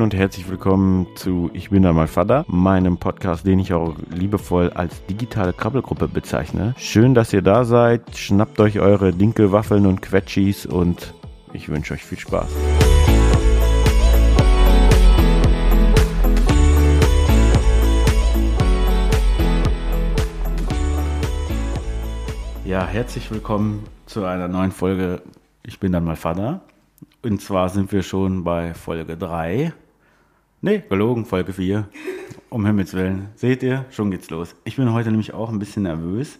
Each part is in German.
Moin und herzlich willkommen zu Ich bin da mal Vater, meinem Podcast, den ich auch liebevoll als digitale Krabbelgruppe bezeichne. Schön, dass ihr da seid. Schnappt euch eure Dinkelwaffeln und Quetschis und ich wünsche euch viel Spaß. Ja, herzlich willkommen zu einer neuen Folge Ich bin dann mal Vater. Und zwar sind wir schon bei Folge 3. Nee, gelogen, Folge 4. Um Himmels Willen. Seht ihr, schon geht's los. Ich bin heute nämlich auch ein bisschen nervös,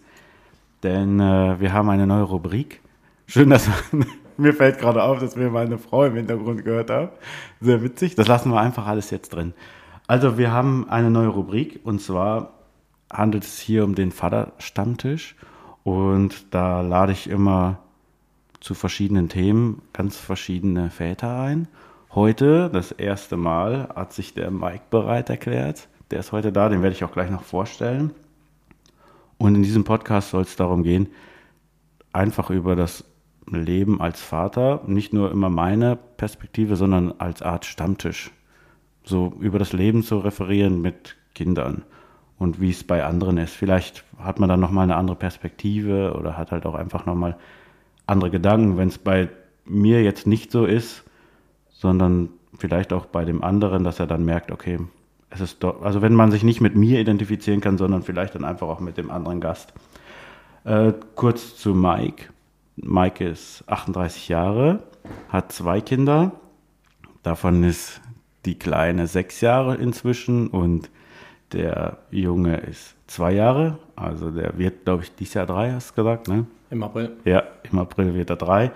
denn äh, wir haben eine neue Rubrik. Schön, dass mir fällt gerade auf, dass wir meine Frau im Hintergrund gehört haben. Sehr witzig. Das lassen wir einfach alles jetzt drin. Also, wir haben eine neue Rubrik und zwar handelt es hier um den Vaterstammtisch und da lade ich immer zu verschiedenen Themen ganz verschiedene Väter ein. Heute, das erste Mal, hat sich der Mike bereit erklärt. Der ist heute da, den werde ich auch gleich noch vorstellen. Und in diesem Podcast soll es darum gehen, einfach über das Leben als Vater, nicht nur immer meine Perspektive, sondern als Art Stammtisch. So über das Leben zu referieren mit Kindern und wie es bei anderen ist. Vielleicht hat man dann nochmal eine andere Perspektive oder hat halt auch einfach nochmal andere Gedanken, wenn es bei mir jetzt nicht so ist, sondern vielleicht auch bei dem anderen, dass er dann merkt, okay, es ist doch, also wenn man sich nicht mit mir identifizieren kann, sondern vielleicht dann einfach auch mit dem anderen Gast. Äh, kurz zu Mike. Mike ist 38 Jahre, hat zwei Kinder. Davon ist die Kleine sechs Jahre inzwischen und der Junge ist zwei Jahre. Also der wird, glaube ich, dieses Jahr drei, hast du gesagt, ne? Im April. Ja, im April wird er drei.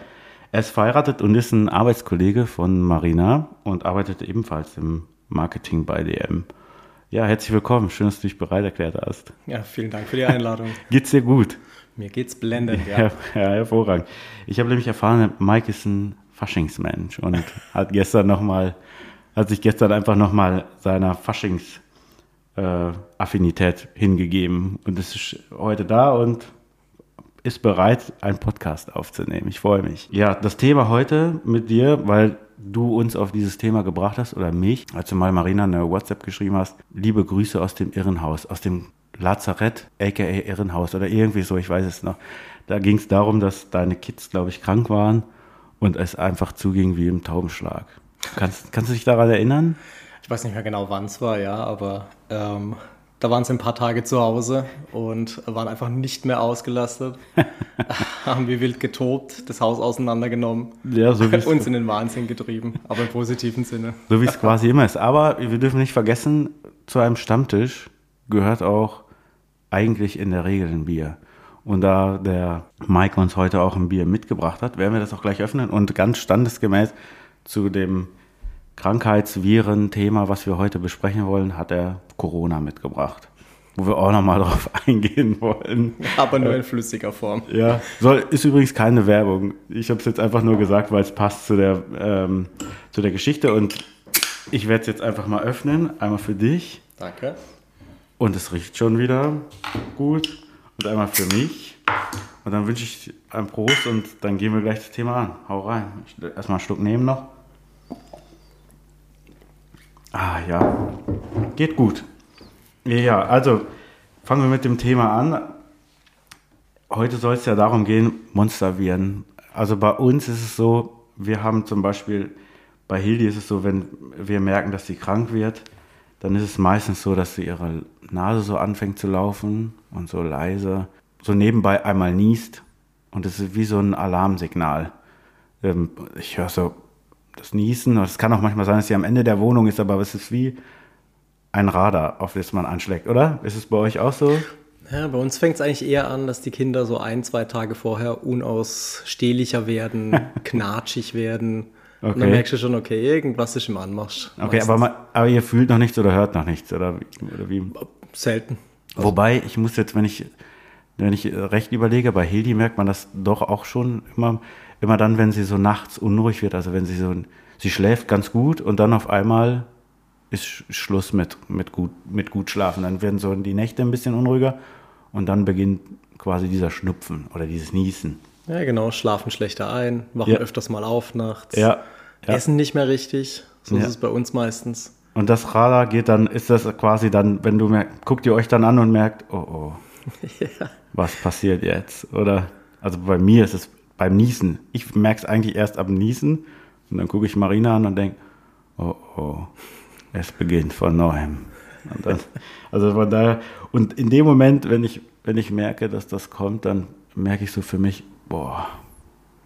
Er ist verheiratet und ist ein Arbeitskollege von Marina und arbeitet ebenfalls im Marketing bei DM. Ja, herzlich willkommen. Schön, dass du dich bereit erklärt hast. Ja, vielen Dank für die Einladung. geht's dir gut? Mir geht's blendend, ja. Ja, ja hervorragend. Ich habe nämlich erfahren, Mike ist ein Faschingsmensch und hat gestern noch mal, hat sich gestern einfach nochmal seiner Faschings äh, Affinität hingegeben und ist heute da und ist bereit, einen Podcast aufzunehmen. Ich freue mich. Ja, das Thema heute mit dir, weil du uns auf dieses Thema gebracht hast oder mich, als du mal Marina eine WhatsApp geschrieben hast. Liebe Grüße aus dem Irrenhaus, aus dem Lazarett, aka Irrenhaus oder irgendwie so, ich weiß es noch. Da ging es darum, dass deine Kids, glaube ich, krank waren und es einfach zuging wie im Taubenschlag. Kannst, kannst du dich daran erinnern? Ich weiß nicht mehr genau, wann es war, ja, aber ähm, da waren sie ein paar Tage zu Hause und waren einfach nicht mehr ausgelastet. haben wie wild getobt, das Haus auseinandergenommen, ja, so uns in den Wahnsinn getrieben, aber im positiven Sinne. So wie es quasi immer ist. Aber wir dürfen nicht vergessen, zu einem Stammtisch gehört auch eigentlich in der Regel ein Bier. Und da der Mike uns heute auch ein Bier mitgebracht hat, werden wir das auch gleich öffnen und ganz standesgemäß zu dem Krankheitsviren-Thema, was wir heute besprechen wollen, hat er Corona mitgebracht. Wo wir auch nochmal drauf eingehen wollen. Aber nur in flüssiger Form. Ja, soll, ist übrigens keine Werbung. Ich habe es jetzt einfach nur gesagt, weil es passt zu der, ähm, zu der Geschichte. Und ich werde es jetzt einfach mal öffnen. Einmal für dich. Danke. Und es riecht schon wieder gut. Und einmal für mich. Und dann wünsche ich ein Prost und dann gehen wir gleich das Thema an. Hau rein. Erstmal einen Schluck nehmen noch. Ah ja, geht gut. Ja, also fangen wir mit dem Thema an. Heute soll es ja darum gehen, Monsterviren. Also bei uns ist es so, wir haben zum Beispiel, bei Hildi ist es so, wenn wir merken, dass sie krank wird, dann ist es meistens so, dass sie ihre Nase so anfängt zu laufen und so leise, so nebenbei einmal niest. Und es ist wie so ein Alarmsignal. Ähm, ich höre so das Niesen. Es kann auch manchmal sein, dass sie am Ende der Wohnung ist, aber es ist wie ein Radar, auf das man anschlägt, oder? Ist es bei euch auch so? Ja, bei uns fängt es eigentlich eher an, dass die Kinder so ein, zwei Tage vorher unausstehlicher werden, knatschig werden. Okay. Und dann merkst du schon, okay, irgendwas ist im Anmarsch. Okay, aber, man, aber, ihr fühlt noch nichts oder hört noch nichts, oder, oder wie? Selten. Wobei, ich muss jetzt, wenn ich, wenn ich recht überlege, bei Hildi merkt man das doch auch schon immer, immer dann, wenn sie so nachts unruhig wird, also wenn sie so, sie schläft ganz gut und dann auf einmal ist Schluss mit, mit, gut, mit gut schlafen. Dann werden so die Nächte ein bisschen unruhiger und dann beginnt quasi dieser Schnupfen oder dieses Niesen. Ja, genau, schlafen schlechter ein, wachen ja. öfters mal auf nachts, ja, ja. essen nicht mehr richtig. So ist es bei uns meistens. Und das Radar geht dann, ist das quasi dann, wenn du merkt, guckt ihr euch dann an und merkt, oh oh, was passiert jetzt? Oder, also bei mir ist es beim Niesen. Ich merke es eigentlich erst am Niesen und dann gucke ich Marina an und denke, oh oh, es beginnt von neuem. Dann, also von daher, und in dem Moment, wenn ich, wenn ich merke, dass das kommt, dann merke ich so für mich, boah,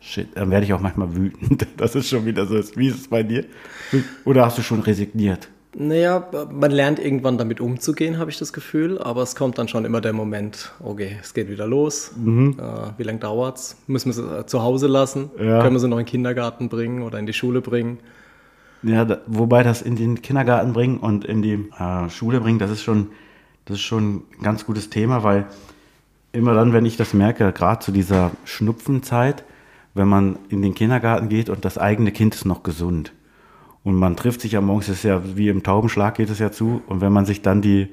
shit, dann werde ich auch manchmal wütend. Das ist schon wieder so, wie ist es bei dir? Oder hast du schon resigniert? Naja, man lernt irgendwann damit umzugehen, habe ich das Gefühl, aber es kommt dann schon immer der Moment, okay, es geht wieder los. Äh, wie lange dauert's? Müssen wir sie äh, zu Hause lassen? Ja. Können wir sie noch in den Kindergarten bringen oder in die Schule bringen? Ja, da, wobei das in den Kindergarten bringen und in die äh, Schule bringen, das ist schon, das ist schon ein ganz gutes Thema, weil immer dann, wenn ich das merke, gerade zu dieser Schnupfenzeit, wenn man in den Kindergarten geht und das eigene Kind ist noch gesund und man trifft sich ja morgens, das ist ja wie im Taubenschlag geht es ja zu und wenn man sich dann die,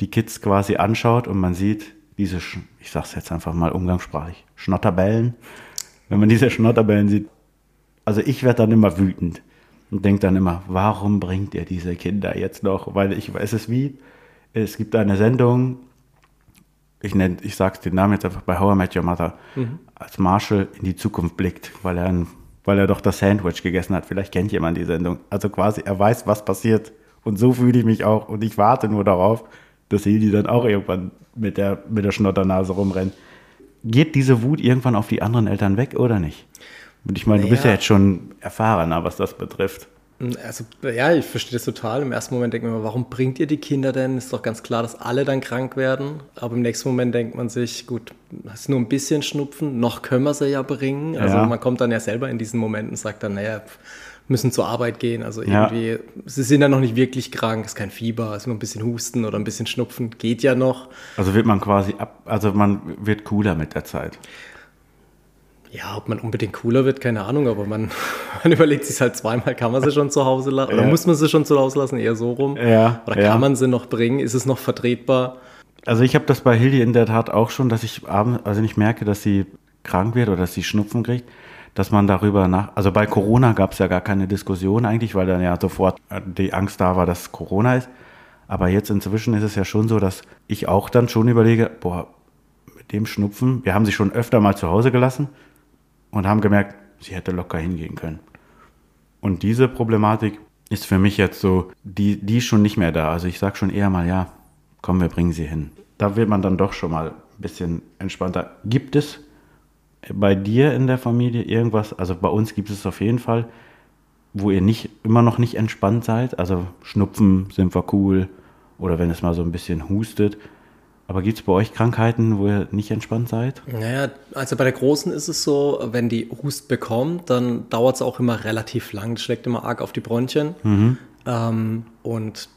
die Kids quasi anschaut und man sieht diese, ich sag's jetzt einfach mal umgangssprachlich, Schnotterbällen, wenn man diese Schnotterbällen sieht, also ich werde dann immer wütend und denke dann immer, warum bringt ihr diese Kinder jetzt noch? Weil ich weiß es wie, es gibt eine Sendung, ich nenne, ich sag's den Namen jetzt einfach bei How I Met Your Mother, als Marshall in die Zukunft blickt, weil er, ein, weil er doch das Sandwich gegessen hat. Vielleicht kennt jemand die Sendung. Also quasi, er weiß, was passiert. Und so fühle ich mich auch. Und ich warte nur darauf, dass Hildi dann auch irgendwann mit der, mit der Schnotternase rumrennt. Geht diese Wut irgendwann auf die anderen Eltern weg oder nicht? Und ich meine, du bist Ja. jetzt schon erfahrener, was das betrifft. Also, ja, ich verstehe das total. Im ersten Moment denkt man, immer, warum bringt ihr die Kinder denn? Ist doch ganz klar, dass alle dann krank werden. Aber im nächsten Moment denkt man sich, gut, das ist nur ein bisschen Schnupfen, noch können wir sie ja bringen. Also Ja. man kommt dann ja selber in diesen Momenten und sagt dann, naja, müssen zur Arbeit gehen. Also Ja. irgendwie, sie sind ja noch nicht wirklich krank, ist kein Fieber, ist nur ein bisschen Husten oder ein bisschen Schnupfen, geht ja noch. Also wird man quasi ab, also man wird cooler mit der Zeit. Ja, ob man unbedingt cooler wird, keine Ahnung, aber man, man überlegt sich halt zweimal, kann man sie schon zu Hause lassen? Oder Ja. muss man sie schon zu Hause lassen? Eher so rum. Ja, Oder ja. kann man sie noch bringen? Ist es noch vertretbar? Also ich habe das bei Hildi in der Tat auch schon, dass ich abends, also ich merke, dass sie krank wird oder dass sie Schnupfen kriegt, dass man darüber nach, also bei Corona gab es ja gar keine Diskussion eigentlich, weil dann ja sofort äh, die Angst da war, dass Corona ist. Aber jetzt inzwischen ist es ja schon so, dass ich auch dann schon überlege, boah, mit dem Schnupfen, wir haben sie schon öfter mal zu Hause gelassen und haben gemerkt, sie hätte locker hingehen können. Und diese Problematik ist für mich jetzt so, die, die ist schon nicht mehr da. Also ich sage schon eher mal, ja, komm, wir bringen sie hin. Da wird man dann doch schon mal ein bisschen entspannter. Gibt es bei dir in der Familie irgendwas, also bei uns gibt es auf jeden Fall, wo ihr nicht immer noch nicht entspannt seid? Also Schnupfen sind wir cool oder wenn es mal so ein bisschen hustet. Aber gibt es bei euch Krankheiten, wo ihr nicht entspannt seid? Naja, also bei der Großen ist es so, wenn die Hust bekommt, dann dauert es auch immer relativ lang. Das schlägt immer arg auf die Bronchien. Ähm, und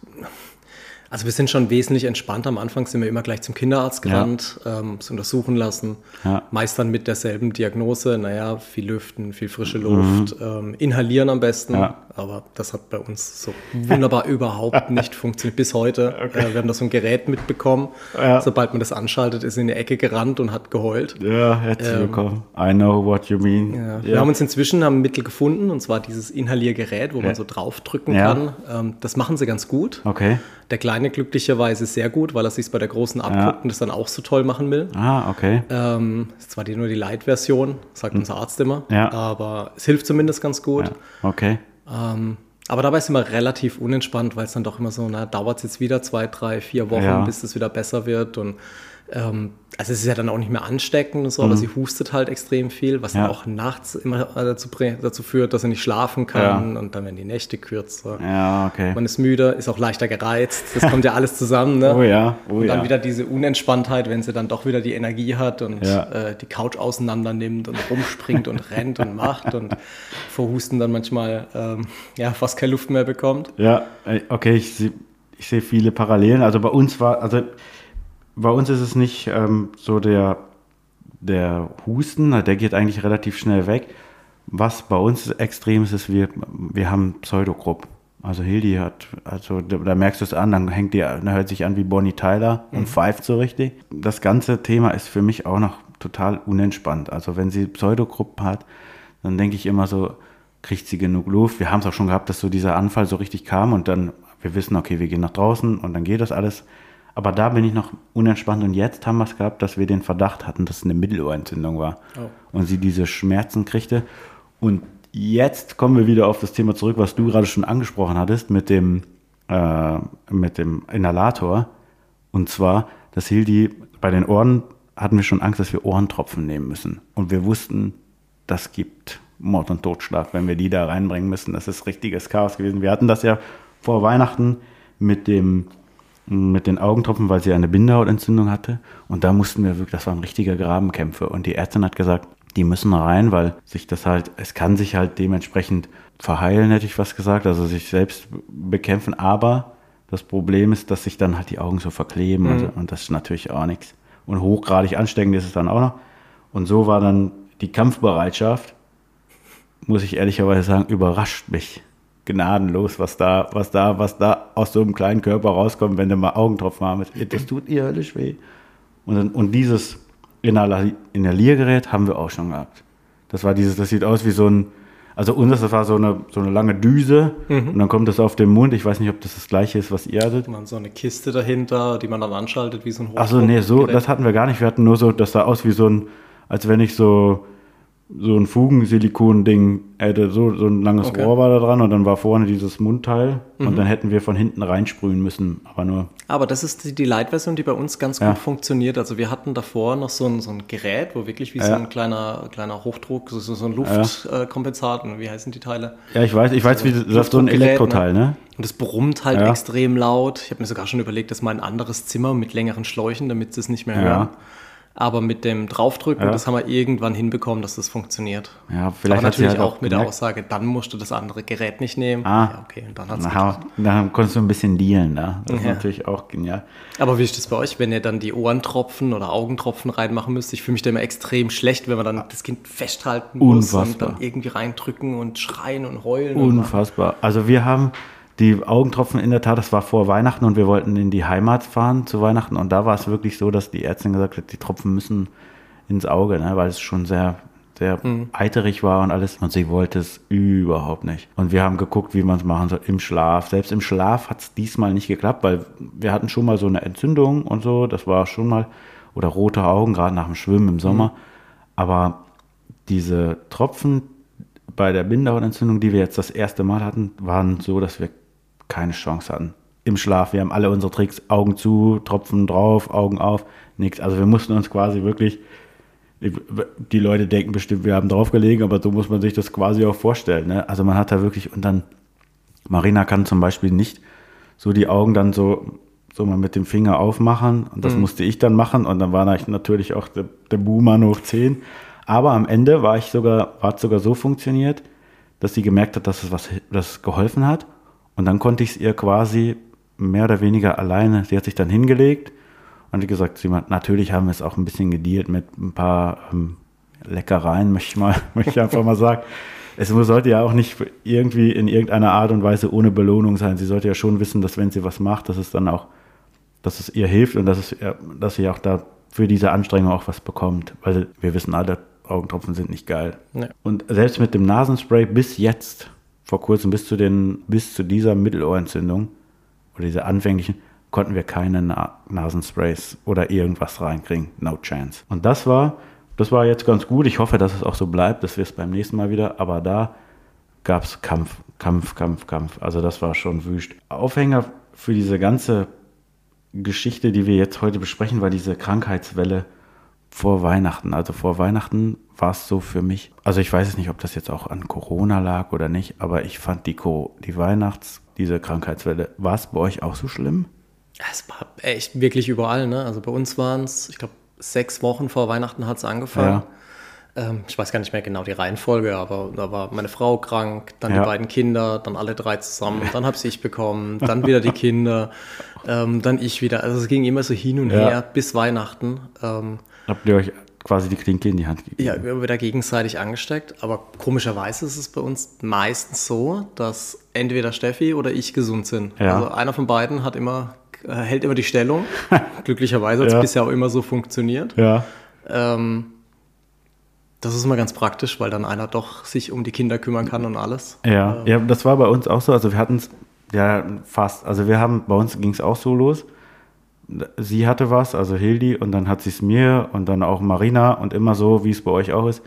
also wir sind schon wesentlich entspannter. Am Anfang sind wir immer gleich zum Kinderarzt gerannt, ähm, es untersuchen lassen. Ja. Meist dann mit derselben Diagnose, naja, viel lüften, viel frische Luft, ähm, inhalieren am besten. Ja. Aber das hat bei uns so wunderbar überhaupt nicht funktioniert bis heute. Äh, wir haben da so ein Gerät mitbekommen. Ja. Sobald man das anschaltet, ist in die Ecke gerannt und hat geheult. Ja, herzlich willkommen. I know what you mean. Ähm. Ja. Wir haben uns inzwischen haben ein Mittel gefunden, und zwar dieses Inhaliergerät, wo man so draufdrücken Ja. kann. Ähm, das machen sie ganz gut. Okay. Der Kleine glücklicherweise sehr gut, weil er sich bei der Großen abguckt und das dann auch so toll machen will. Ah, okay. Ähm, ist zwar die, nur die Light-Version, sagt unser Arzt immer, Hm. Ja. aber es hilft zumindest ganz gut. Ja, okay. Ähm, aber dabei sind wir relativ unentspannt, weil es dann doch immer so, na, dauert es jetzt wieder zwei, drei, vier Wochen, Ja. bis es wieder besser wird. Und ähm, also es ist ja dann auch nicht mehr ansteckend und so, aber sie hustet halt extrem viel, was Mhm. Ja. dann auch nachts immer dazu, bring- dazu führt, dass er nicht schlafen kann und dann werden die Nächte kürzer. Ja, okay. Man ist müde, ist auch leichter gereizt. Das kommt ja alles zusammen. Ne? Oh ja, oh und dann ja. wieder diese Unentspanntheit, wenn sie dann doch wieder die Energie hat und Ja. äh, die Couch auseinander nimmt und rumspringt und rennt und macht und vor Husten dann manchmal ähm, ja, fast keine Luft mehr bekommt. Ja, ey, okay, ich sehe ich seh viele Parallelen. Also bei uns war, also bei uns ist es nicht ähm, so der, der Husten, der geht eigentlich relativ schnell weg. Was bei uns extrem ist, ist, wir, wir haben Pseudogrupp. Also Hildi hat, also da, merkst du es an, dann hängt die, dann hört sich an wie Bonnie Tyler und pfeift so richtig. Das ganze Thema ist für mich auch noch total unentspannt. Also wenn sie Pseudogruppen hat, dann denke ich immer so, kriegt sie genug Luft. Wir haben es auch schon gehabt, dass so dieser Anfall so richtig kam und dann, wir wissen, okay, wir gehen nach draußen und dann geht das alles. Aber da bin ich noch unentspannt und jetzt haben wir es gehabt, dass wir den Verdacht hatten, dass es eine Mittelohrentzündung war. Oh. Und sie diese Schmerzen kriegte. Und jetzt kommen wir wieder auf das Thema zurück, was du gerade schon angesprochen hattest mit dem, äh, mit dem Inhalator. Und zwar, dass Hildi bei den Ohren hatten wir schon Angst, dass wir Ohrentropfen nehmen müssen. Und wir wussten, das gibt Mord und Totschlag, wenn wir die da reinbringen müssen. Das ist richtiges Chaos gewesen. Wir hatten das ja vor Weihnachten mit dem mit den Augentropfen, weil sie eine Bindehautentzündung hatte. Und da mussten wir wirklich, das waren richtige Grabenkämpfe. Und die Ärztin hat gesagt, die müssen rein, weil sich das halt, es kann sich halt dementsprechend verheilen, hätte ich was gesagt, also sich selbst bekämpfen. Aber das Problem ist, dass sich dann halt die Augen so verkleben. Mhm. Also, und das ist natürlich auch nichts. Und hochgradig ansteckend ist es dann auch noch. Und so war dann die Kampfbereitschaft, muss ich ehrlicherweise sagen, überrascht mich gnadenlos, was da, was da, was da aus so einem kleinen Körper rauskommt, wenn du mal Augentropfen haben. Das tut ihr höllisch weh. Und, und dieses Inhaliergerät haben wir auch schon gehabt. Das war dieses, das sieht aus wie so ein, also unseres, das war so eine, so eine lange Düse mhm. und dann kommt das auf den Mund. Ich weiß nicht, ob das das gleiche ist, was ihr hattet. Man so eine Kiste dahinter, die man dann anschaltet, wie so ein Achso, nee, so, das hatten wir gar nicht. Wir hatten nur so, das sah aus wie so ein, als wenn ich so so ein Fugensilikon-Ding hätte, so, so ein langes okay. Rohr war da dran und dann war vorne dieses Mundteil mhm. und dann hätten wir von hinten reinsprühen müssen, aber nur. Aber das ist die, die Light-Version, die bei uns ganz ja. gut funktioniert. Also wir hatten davor noch so ein, so ein Gerät, wo wirklich wie ja. so ein kleiner, kleiner Hochdruck, so, so ein Luftkompensat, ja. wie heißen die Teile? Ja, ich weiß, ich weiß, wie das ist so ein Elektroteil, ne? Und es brummt halt extrem laut. Ich habe mir sogar schon überlegt, dass mal ein anderes Zimmer mit längeren Schläuchen, damit sie es nicht mehr hören. Aber mit dem Draufdrücken, ja. das haben wir irgendwann hinbekommen, dass das funktioniert. Ja, vielleicht Aber natürlich halt auch, auch mit der Aussage, dann musst du das andere Gerät nicht nehmen. Ah, ja, okay, und dann hat's Na, Dann konntest du ein bisschen dealen, ne? Das ja. ist natürlich auch genial. Aber wie ist das bei euch, wenn ihr dann die Ohrentropfen oder Augentropfen reinmachen müsst? Ich fühle mich da immer extrem schlecht, wenn man dann das Kind festhalten muss Unfassbar. und dann irgendwie reindrücken und schreien und heulen. Unfassbar. Und also wir haben die Augentropfen in der Tat, das war vor Weihnachten und wir wollten in die Heimat fahren zu Weihnachten und da war es wirklich so, dass die Ärztin gesagt hat, die Tropfen müssen ins Auge, ne, weil es schon sehr, sehr mhm. eiterig war und alles und sie wollte es überhaupt nicht. Und wir haben geguckt, wie man es machen soll im Schlaf. Selbst im Schlaf hat es diesmal nicht geklappt, weil wir hatten schon mal so eine Entzündung und so, das war schon mal, oder rote Augen, gerade nach dem Schwimmen im Sommer. Mhm. Aber diese Tropfen bei der Bindehautentzündung, die wir jetzt das erste Mal hatten, waren so, dass wir keine Chance hatten. Im Schlaf. Wir haben alle unsere Tricks, Augen zu, Tropfen drauf, Augen auf, nichts. Also wir mussten uns quasi wirklich, die Leute denken bestimmt, wir haben draufgelegen, aber so muss man sich das quasi auch vorstellen. Ne? Also man hat da wirklich, und dann, Marina kann zum Beispiel nicht so die Augen dann so, so mal mit dem Finger aufmachen und das mhm. musste ich dann machen und dann war ich natürlich auch der, der Buhmann hoch 10. Aber am Ende war ich sogar, war es sogar so funktioniert, dass sie gemerkt hat, dass es was das geholfen hat und dann konnte ich es ihr quasi mehr oder weniger alleine, sie hat sich dann hingelegt und hat gesagt, sie, natürlich haben wir es auch ein bisschen gedealt mit ein paar ähm, Leckereien, möchte ich, mal, möchte ich einfach mal sagen. Es sollte ja auch nicht irgendwie in irgendeiner Art und Weise ohne Belohnung sein. Sie sollte ja schon wissen, dass wenn sie was macht, dass es dann auch, dass es ihr hilft und dass, es, dass sie auch da für diese Anstrengung auch was bekommt. Weil wir wissen alle, Augentropfen sind nicht geil. Nee. Und selbst mit dem Nasenspray bis jetzt vor kurzem bis zu, den, bis zu dieser Mittelohrentzündung oder dieser anfänglichen, konnten wir keine Na Nasensprays oder irgendwas reinkriegen. No chance. Und das war, das war jetzt ganz gut. Ich hoffe, dass es auch so bleibt, dass wir es beim nächsten Mal wieder, aber da gab es Kampf, Kampf, Kampf, Kampf. Also das war schon wüst. Aufhänger für diese ganze Geschichte, die wir jetzt heute besprechen, war diese Krankheitswelle vor Weihnachten. Also vor Weihnachten war es so für mich. Also ich weiß es nicht, ob das jetzt auch an Corona lag oder nicht, aber ich fand die, die Weihnachts-, diese Krankheitswelle, war es bei euch auch so schlimm? Es war echt wirklich überall, ne? Also bei uns waren es, ich glaube, sechs Wochen vor Weihnachten hat es angefangen. Ja. Ähm, ich weiß gar nicht mehr genau die Reihenfolge, aber da war meine Frau krank, dann ja. die beiden Kinder, dann alle drei zusammen, dann habe ich bekommen, dann wieder die Kinder, ähm, dann ich wieder. Also es ging immer so hin und ja. her bis Weihnachten. Ähm, Habt ihr euch quasi die Klinke in die Hand gegeben? Ja, wir haben wieder gegenseitig angesteckt. Aber komischerweise ist es bei uns meistens so, dass entweder Steffi oder ich gesund sind. Ja. Also einer von beiden hat immer, äh, hält immer die Stellung. Glücklicherweise hat es ja. bisher auch immer so funktioniert. Ja. Ähm, Das ist immer ganz praktisch, weil dann einer doch sich um die Kinder kümmern kann und alles. Ja, ja das war bei uns auch so. Also wir hatten es ja fast. Also wir haben, bei uns ging es auch so los. Sie hatte was, also Hildi, und dann hat sie es mir und dann auch Marina und immer so, wie es bei euch auch ist.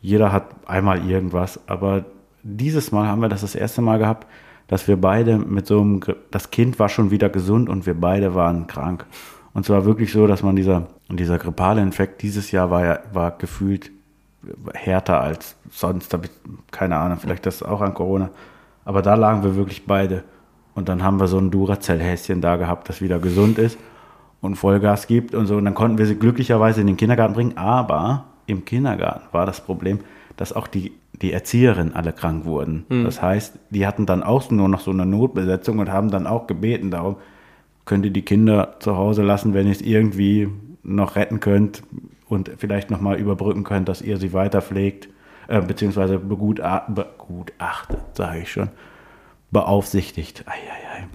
Jeder hat einmal irgendwas. Aber dieses Mal haben wir das das erste Mal gehabt, dass wir beide mit so einem, das Kind war schon wieder gesund und wir beide waren krank. Und zwar wirklich so, dass man dieser, dieser grippale Infekt dieses Jahr war ja, war gefühlt härter als sonst. Keine Ahnung, vielleicht das auch an Corona. Aber da lagen wir wirklich beide. Und dann haben wir so ein Duracell-Häschen da gehabt, das wieder gesund ist und Vollgas gibt und so. Und dann konnten wir sie glücklicherweise in den Kindergarten bringen. Aber im Kindergarten war das Problem, dass auch die, die Erzieherinnen alle krank wurden. Mhm. Das heißt, die hatten dann auch nur noch so eine Notbesetzung und haben dann auch gebeten darum, könnt ihr die Kinder zu Hause lassen, wenn ihr es irgendwie noch retten könnt und vielleicht nochmal überbrücken könnt, dass ihr sie weiter pflegt, äh, beziehungsweise begutachtet, sage ich schon, beaufsichtigt, ei, ei, ei,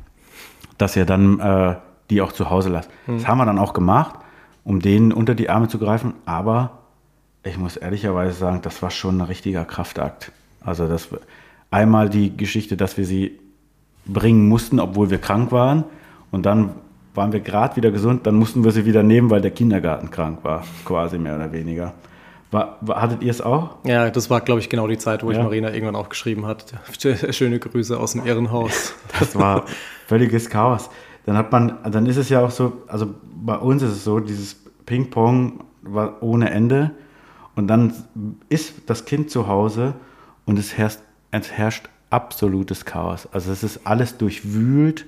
dass ihr dann äh, die auch zu Hause lasst. Mhm. Das haben wir dann auch gemacht, um denen unter die Arme zu greifen, aber ich muss ehrlicherweise sagen, das war schon ein richtiger Kraftakt. Also das einmal die Geschichte, dass wir sie bringen mussten, obwohl wir krank waren, und dann waren wir gerade wieder gesund, dann mussten wir sie wieder nehmen, weil der Kindergarten krank war, quasi mehr oder weniger. War, war, hattet ihr es auch? Ja, das war, glaube ich, genau die Zeit, wo ja. ich Marina irgendwann auch geschrieben hat. Schöne Grüße aus dem Ehrenhaus. Das war völliges Chaos. Dann hat man, dann ist es ja auch so, also bei uns ist es so, dieses Ping-Pong war ohne Ende. Und dann ist das Kind zu Hause und es herrscht, es herrscht absolutes Chaos. Also es ist alles durchwühlt.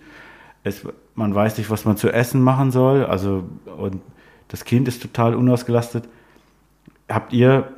Es, man weiß nicht, was man zu essen machen soll. Also, und das Kind ist total unausgelastet. Habt ihr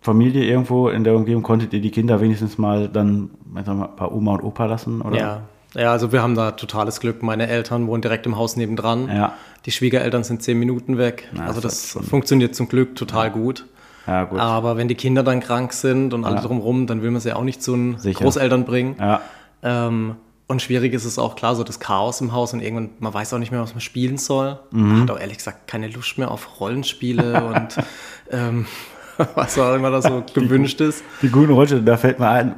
Familie irgendwo in der Umgebung, konntet ihr die Kinder wenigstens mal dann mal, bei Oma und Opa lassen? Oder? Ja. Ja, also wir haben da totales Glück. Meine Eltern wohnen direkt im Haus nebendran. Ja. Die Schwiegereltern sind zehn Minuten weg. Na, also das, das funktioniert zum Glück total ja. gut. Ja, gut. Aber wenn die Kinder dann krank sind und alle ja. drumherum, dann will man sie auch nicht zu den Sicher. Großeltern bringen. Ja. Ähm, und schwierig ist es auch klar, so das Chaos im Haus und irgendwann, man weiß auch nicht mehr, was man spielen soll. Mhm. Man hat auch ehrlich gesagt keine Lust mehr auf Rollenspiele und ähm, was auch immer da so gewünscht die, ist. Die guten Rollenspiele, da fällt mir ein,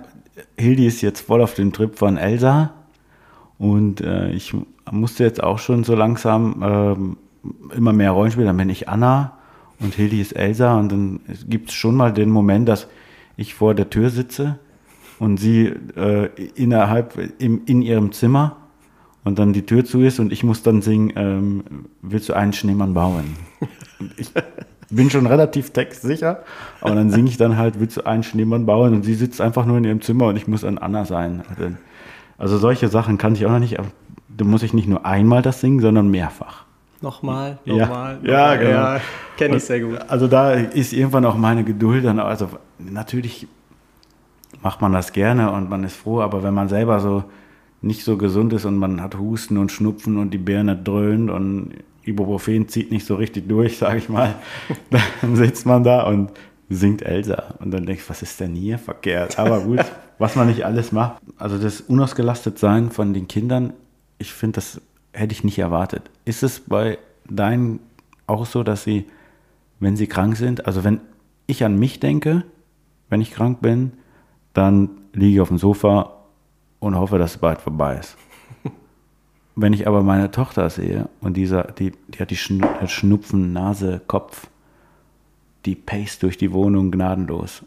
Hildi ist jetzt voll auf den Trip von Elsa und äh, ich musste jetzt auch schon so langsam äh, immer mehr Rollenspiele. Dann bin ich Anna und Hildi ist Elsa und dann gibt es schon mal den Moment, dass ich vor der Tür sitze und sie äh, innerhalb im, in ihrem Zimmer und dann die Tür zu ist und ich muss dann singen, ähm, willst du einen Schneemann bauen? ich bin schon relativ textsicher, aber dann singe ich dann halt, willst du einen Schneemann bauen? Und sie sitzt einfach nur in ihrem Zimmer und ich muss an Anna sein. Also solche Sachen kann ich auch noch nicht, da muss ich nicht nur einmal das singen, sondern mehrfach. Nochmal, nochmal. Ja, ja, genau. Ja, kenne ich sehr gut. Also da ist irgendwann auch meine Geduld dann, also natürlich macht man das gerne und man ist froh, aber wenn man selber so nicht so gesund ist und man hat Husten und Schnupfen und die Birne dröhnt und Ibuprofen zieht nicht so richtig durch, sage ich mal, dann sitzt man da und singt Elsa und dann denkst was ist denn hier verkehrt? Aber gut, was man nicht alles macht. Also das unausgelastet sein von den Kindern, ich finde, das hätte ich nicht erwartet. Ist es bei deinen auch so, dass sie, wenn sie krank sind, also wenn ich an mich denke, wenn ich krank bin, dann liege ich auf dem Sofa und hoffe, dass es bald vorbei ist. Wenn ich aber meine Tochter sehe und dieser, die, die hat die Schnupfen, Nase, Kopf, die pace durch die Wohnung gnadenlos.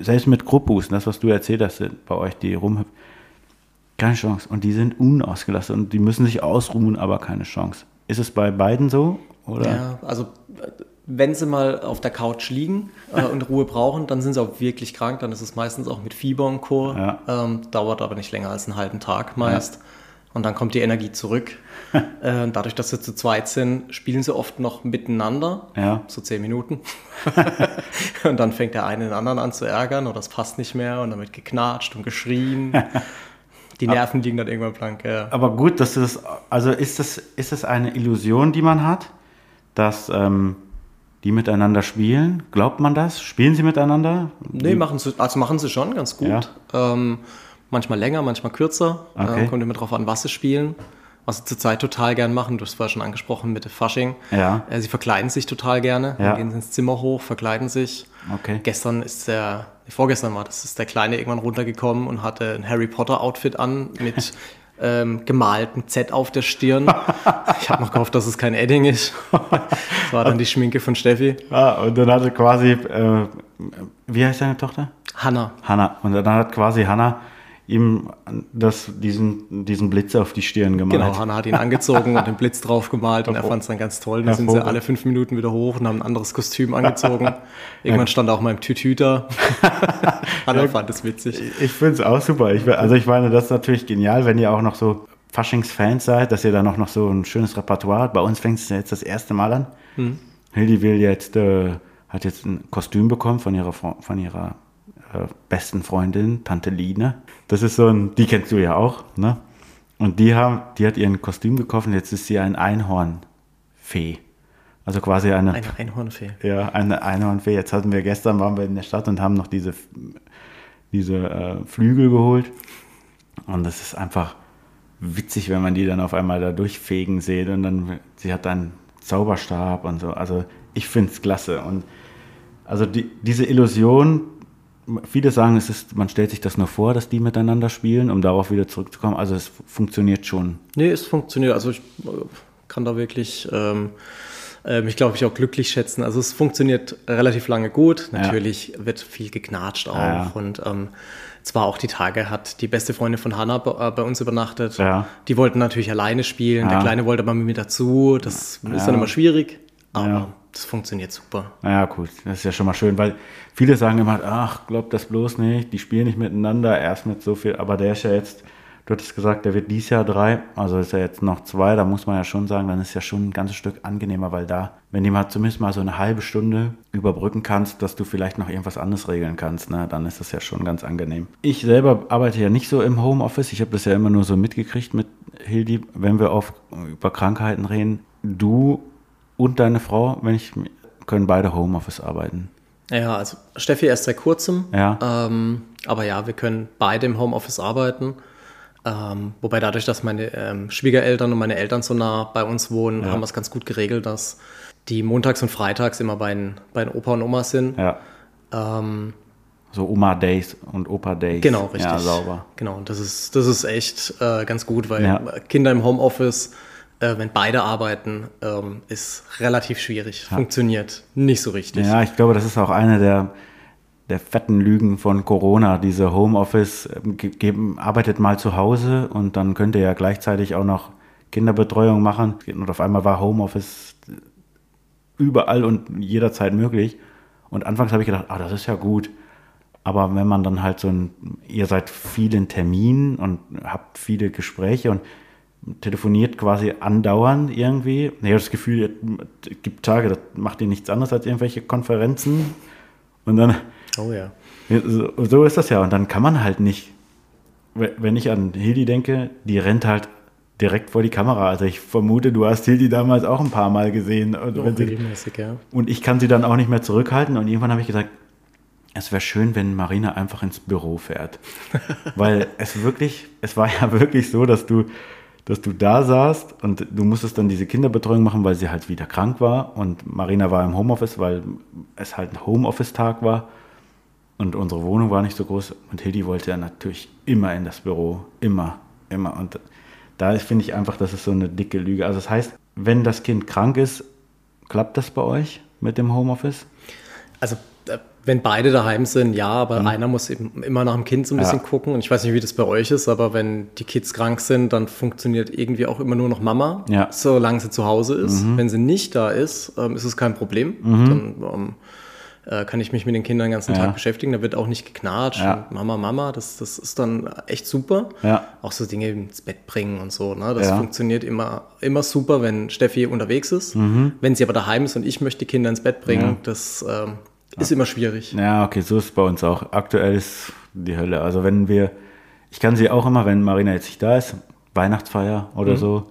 Selbst mit Gruppusen, das, was du erzählt hast, bei euch, die rumhüpfen, keine Chance. Und die sind unausgelastet und die müssen sich ausruhen, aber keine Chance. Ist es bei beiden so? Oder? Ja, also wenn sie mal auf der Couch liegen äh, und Ruhe brauchen, dann sind sie auch wirklich krank. Dann ist es meistens auch mit Fieber und Co. Ja. Ähm, dauert aber nicht länger als einen halben Tag meist. Ja. Und dann kommt die Energie zurück. äh, dadurch, dass sie zu zweit sind, spielen sie oft noch miteinander. Ja. So zehn Minuten. und dann fängt der eine den anderen an zu ärgern oder es passt nicht mehr und dann wird geknatscht und geschrien. Die Nerven liegen dann irgendwann blank. Ja. Aber gut, dass das, also ist das, ist das eine Illusion, die man hat, dass ähm, die miteinander spielen? Glaubt man das? Spielen sie miteinander? Nee, machen sie, also machen sie schon ganz gut. Ja. Ähm, manchmal länger, manchmal kürzer. Äh, okay. Äh, kommt immer drauf an, was sie spielen. was sie zurzeit total gern machen, du hast vorher schon angesprochen mit der Fasching. Ja. Äh, sie verkleiden sich total gerne, Ja. dann gehen sie ins Zimmer hoch, verkleiden sich. Okay. Gestern ist der, vorgestern war das, ist der Kleine irgendwann runtergekommen und hatte ein Harry Potter Outfit an mit ähm, gemaltem Z auf der Stirn. Ich habe noch gehofft, dass es kein Edding ist. Das war dann die Schminke von Steffi. Ah, und dann hatte quasi, äh, wie heißt deine Tochter? Hanna. Hanna. Und dann hat quasi Hanna ihm das, diesen, diesen Blitz auf die Stirn gemalt. Genau, Hanna hat ihn angezogen und den Blitz drauf gemalt und er fand es dann ganz toll. Wir sind sie alle fünf Minuten wieder hoch und haben ein anderes Kostüm angezogen. Irgendwann stand auch mal im Tütüter. Hanna fand es witzig. Ich finde es auch super. Ich, also ich meine, das ist natürlich genial, wenn ihr auch noch so Faschingsfans seid, dass ihr da noch, noch so ein schönes Repertoire habt. Bei uns fängt es ja jetzt das erste Mal an. Hildi will jetzt, äh, hat jetzt ein Kostüm bekommen von ihrer, von ihrer äh, besten Freundin, Tante Line. Das ist so ein, die kennst du ja auch, ne? Und die haben, die hat ihr ein Kostüm gekauft und jetzt ist sie ein Einhornfee. Also quasi eine, Eine Einhornfee. ja, eine Einhornfee. Jetzt hatten wir gestern, waren wir in der Stadt und haben noch diese, diese äh, Flügel geholt. Und das ist einfach witzig, wenn man die dann auf einmal da durchfegen sieht. Und dann, sie hat dann Zauberstab und so. Also ich finde es klasse. Und also die, diese Illusion, viele sagen, es ist, man stellt sich das nur vor, dass die miteinander spielen, um darauf wieder zurückzukommen. Also es funktioniert schon. Nee, es funktioniert. Also ich äh, kann da wirklich ähm, äh, mich, glaube ich, auch glücklich schätzen. Also es funktioniert relativ lange gut. Natürlich wird viel geknatscht auch. Ja, ja. Und ähm, zwar auch die Tage hat die beste Freundin von Hannah bei, äh, uns übernachtet. Ja. Die wollten natürlich alleine spielen. Der Ja. Kleine wollte aber mit mir dazu. Das ist dann immer schwierig. Aber Ja. Das funktioniert super. Naja, gut, das ist ja schon mal schön, weil viele sagen immer, ach, glaubt das bloß nicht, die spielen nicht miteinander, erst mit so viel, aber der ist ja jetzt, du hattest gesagt, der wird dieses Jahr drei, also ist ja jetzt noch zwei, da muss man ja schon sagen, dann ist ja schon ein ganzes Stück angenehmer, weil da, wenn du mal zumindest mal so eine halbe Stunde überbrücken kannst, dass du vielleicht noch irgendwas anderes regeln kannst, ne, dann ist das ja schon ganz angenehm. Ich selber arbeite ja nicht so im Homeoffice, ich habe das ja immer nur so mitgekriegt mit Hildi, wenn wir auf, über Krankheiten reden. Du und deine Frau, wenn ich, können beide Homeoffice arbeiten. Ja, also Steffi erst seit kurzem. Ja. Ähm, aber ja, wir können beide im Homeoffice arbeiten. Ähm, wobei dadurch, dass meine ähm, Schwiegereltern und meine Eltern so nah bei uns wohnen, haben wir es ganz gut geregelt, dass die montags und freitags immer bei den, bei den Opa und Oma sind. Ja. Ähm, So Oma Days und Opa Days. genau, richtig. Ja, sauber. Genau, und das ist, das ist echt äh, ganz gut, weil Ja. Kinder im Homeoffice, äh, wenn beide arbeiten, ähm, ist relativ schwierig. Funktioniert nicht so richtig. Ja, ich glaube, das ist auch eine der, der fetten Lügen von Corona. Diese Homeoffice, ähm, ge- geben, arbeitet mal zu Hause und dann könnt ihr ja gleichzeitig auch noch Kinderbetreuung machen. Und auf einmal war Homeoffice überall und jederzeit möglich. Und anfangs habe ich gedacht, ah, das ist ja gut. Aber wenn man dann halt so ein, ihr seid vielen Terminen und habt viele Gespräche und telefoniert quasi andauernd irgendwie. Ich habe das Gefühl, es gibt Tage, da macht ihr nichts anderes als irgendwelche Konferenzen. Und dann, Oh ja. so, ist das ja. Und dann kann man halt nicht, we- wenn ich an Hildi denke, die rennt halt direkt vor die Kamera. Also ich vermute, du hast Hildi damals auch ein paar Mal gesehen. Und, Auch wenn sie, ja. und ich kann sie dann auch nicht mehr zurückhalten. Und irgendwann habe ich gesagt, es wäre schön, wenn Marina einfach ins Büro fährt. Weil es wirklich, es war ja wirklich so, dass du, dass du da saßt und du musstest dann diese Kinderbetreuung machen, weil sie halt wieder krank war. Und Marina war im Homeoffice, weil es halt ein Homeoffice-Tag war. Und unsere Wohnung war nicht so groß. Und Hildi wollte ja natürlich immer in das Büro. Immer, immer. Und da finde ich einfach, das ist so eine dicke Lüge. Also das heißt, wenn das Kind krank ist, klappt das bei euch mit dem Homeoffice? Also, wenn beide daheim sind, ja, aber einer muss eben immer nach dem Kind so ein Mhm. Ja. bisschen gucken. Und ich weiß nicht, wie das bei euch ist, aber wenn die Kids krank sind, dann funktioniert irgendwie auch immer nur noch Mama, Ja. Mhm. solange sie zu Hause ist. Wenn sie nicht da ist, ähm, ist es kein Problem. Dann ähm, äh, kann ich mich mit den Kindern den ganzen Ja. Tag beschäftigen. Da wird auch nicht geknatscht. Mama, Mama, das, das ist dann echt super. Ja. Auch so Dinge ins Bett bringen und so. Ne? Das funktioniert immer, immer super, wenn Steffi unterwegs ist. Mhm. Wenn sie aber daheim ist und ich möchte die Kinder ins Bett bringen, das ähm, ist immer schwierig. Ja, okay, so ist es bei uns auch. Aktuell ist die Hölle. Also wenn wir, ich kann sie auch immer, wenn Marina jetzt nicht da ist, Weihnachtsfeier oder so,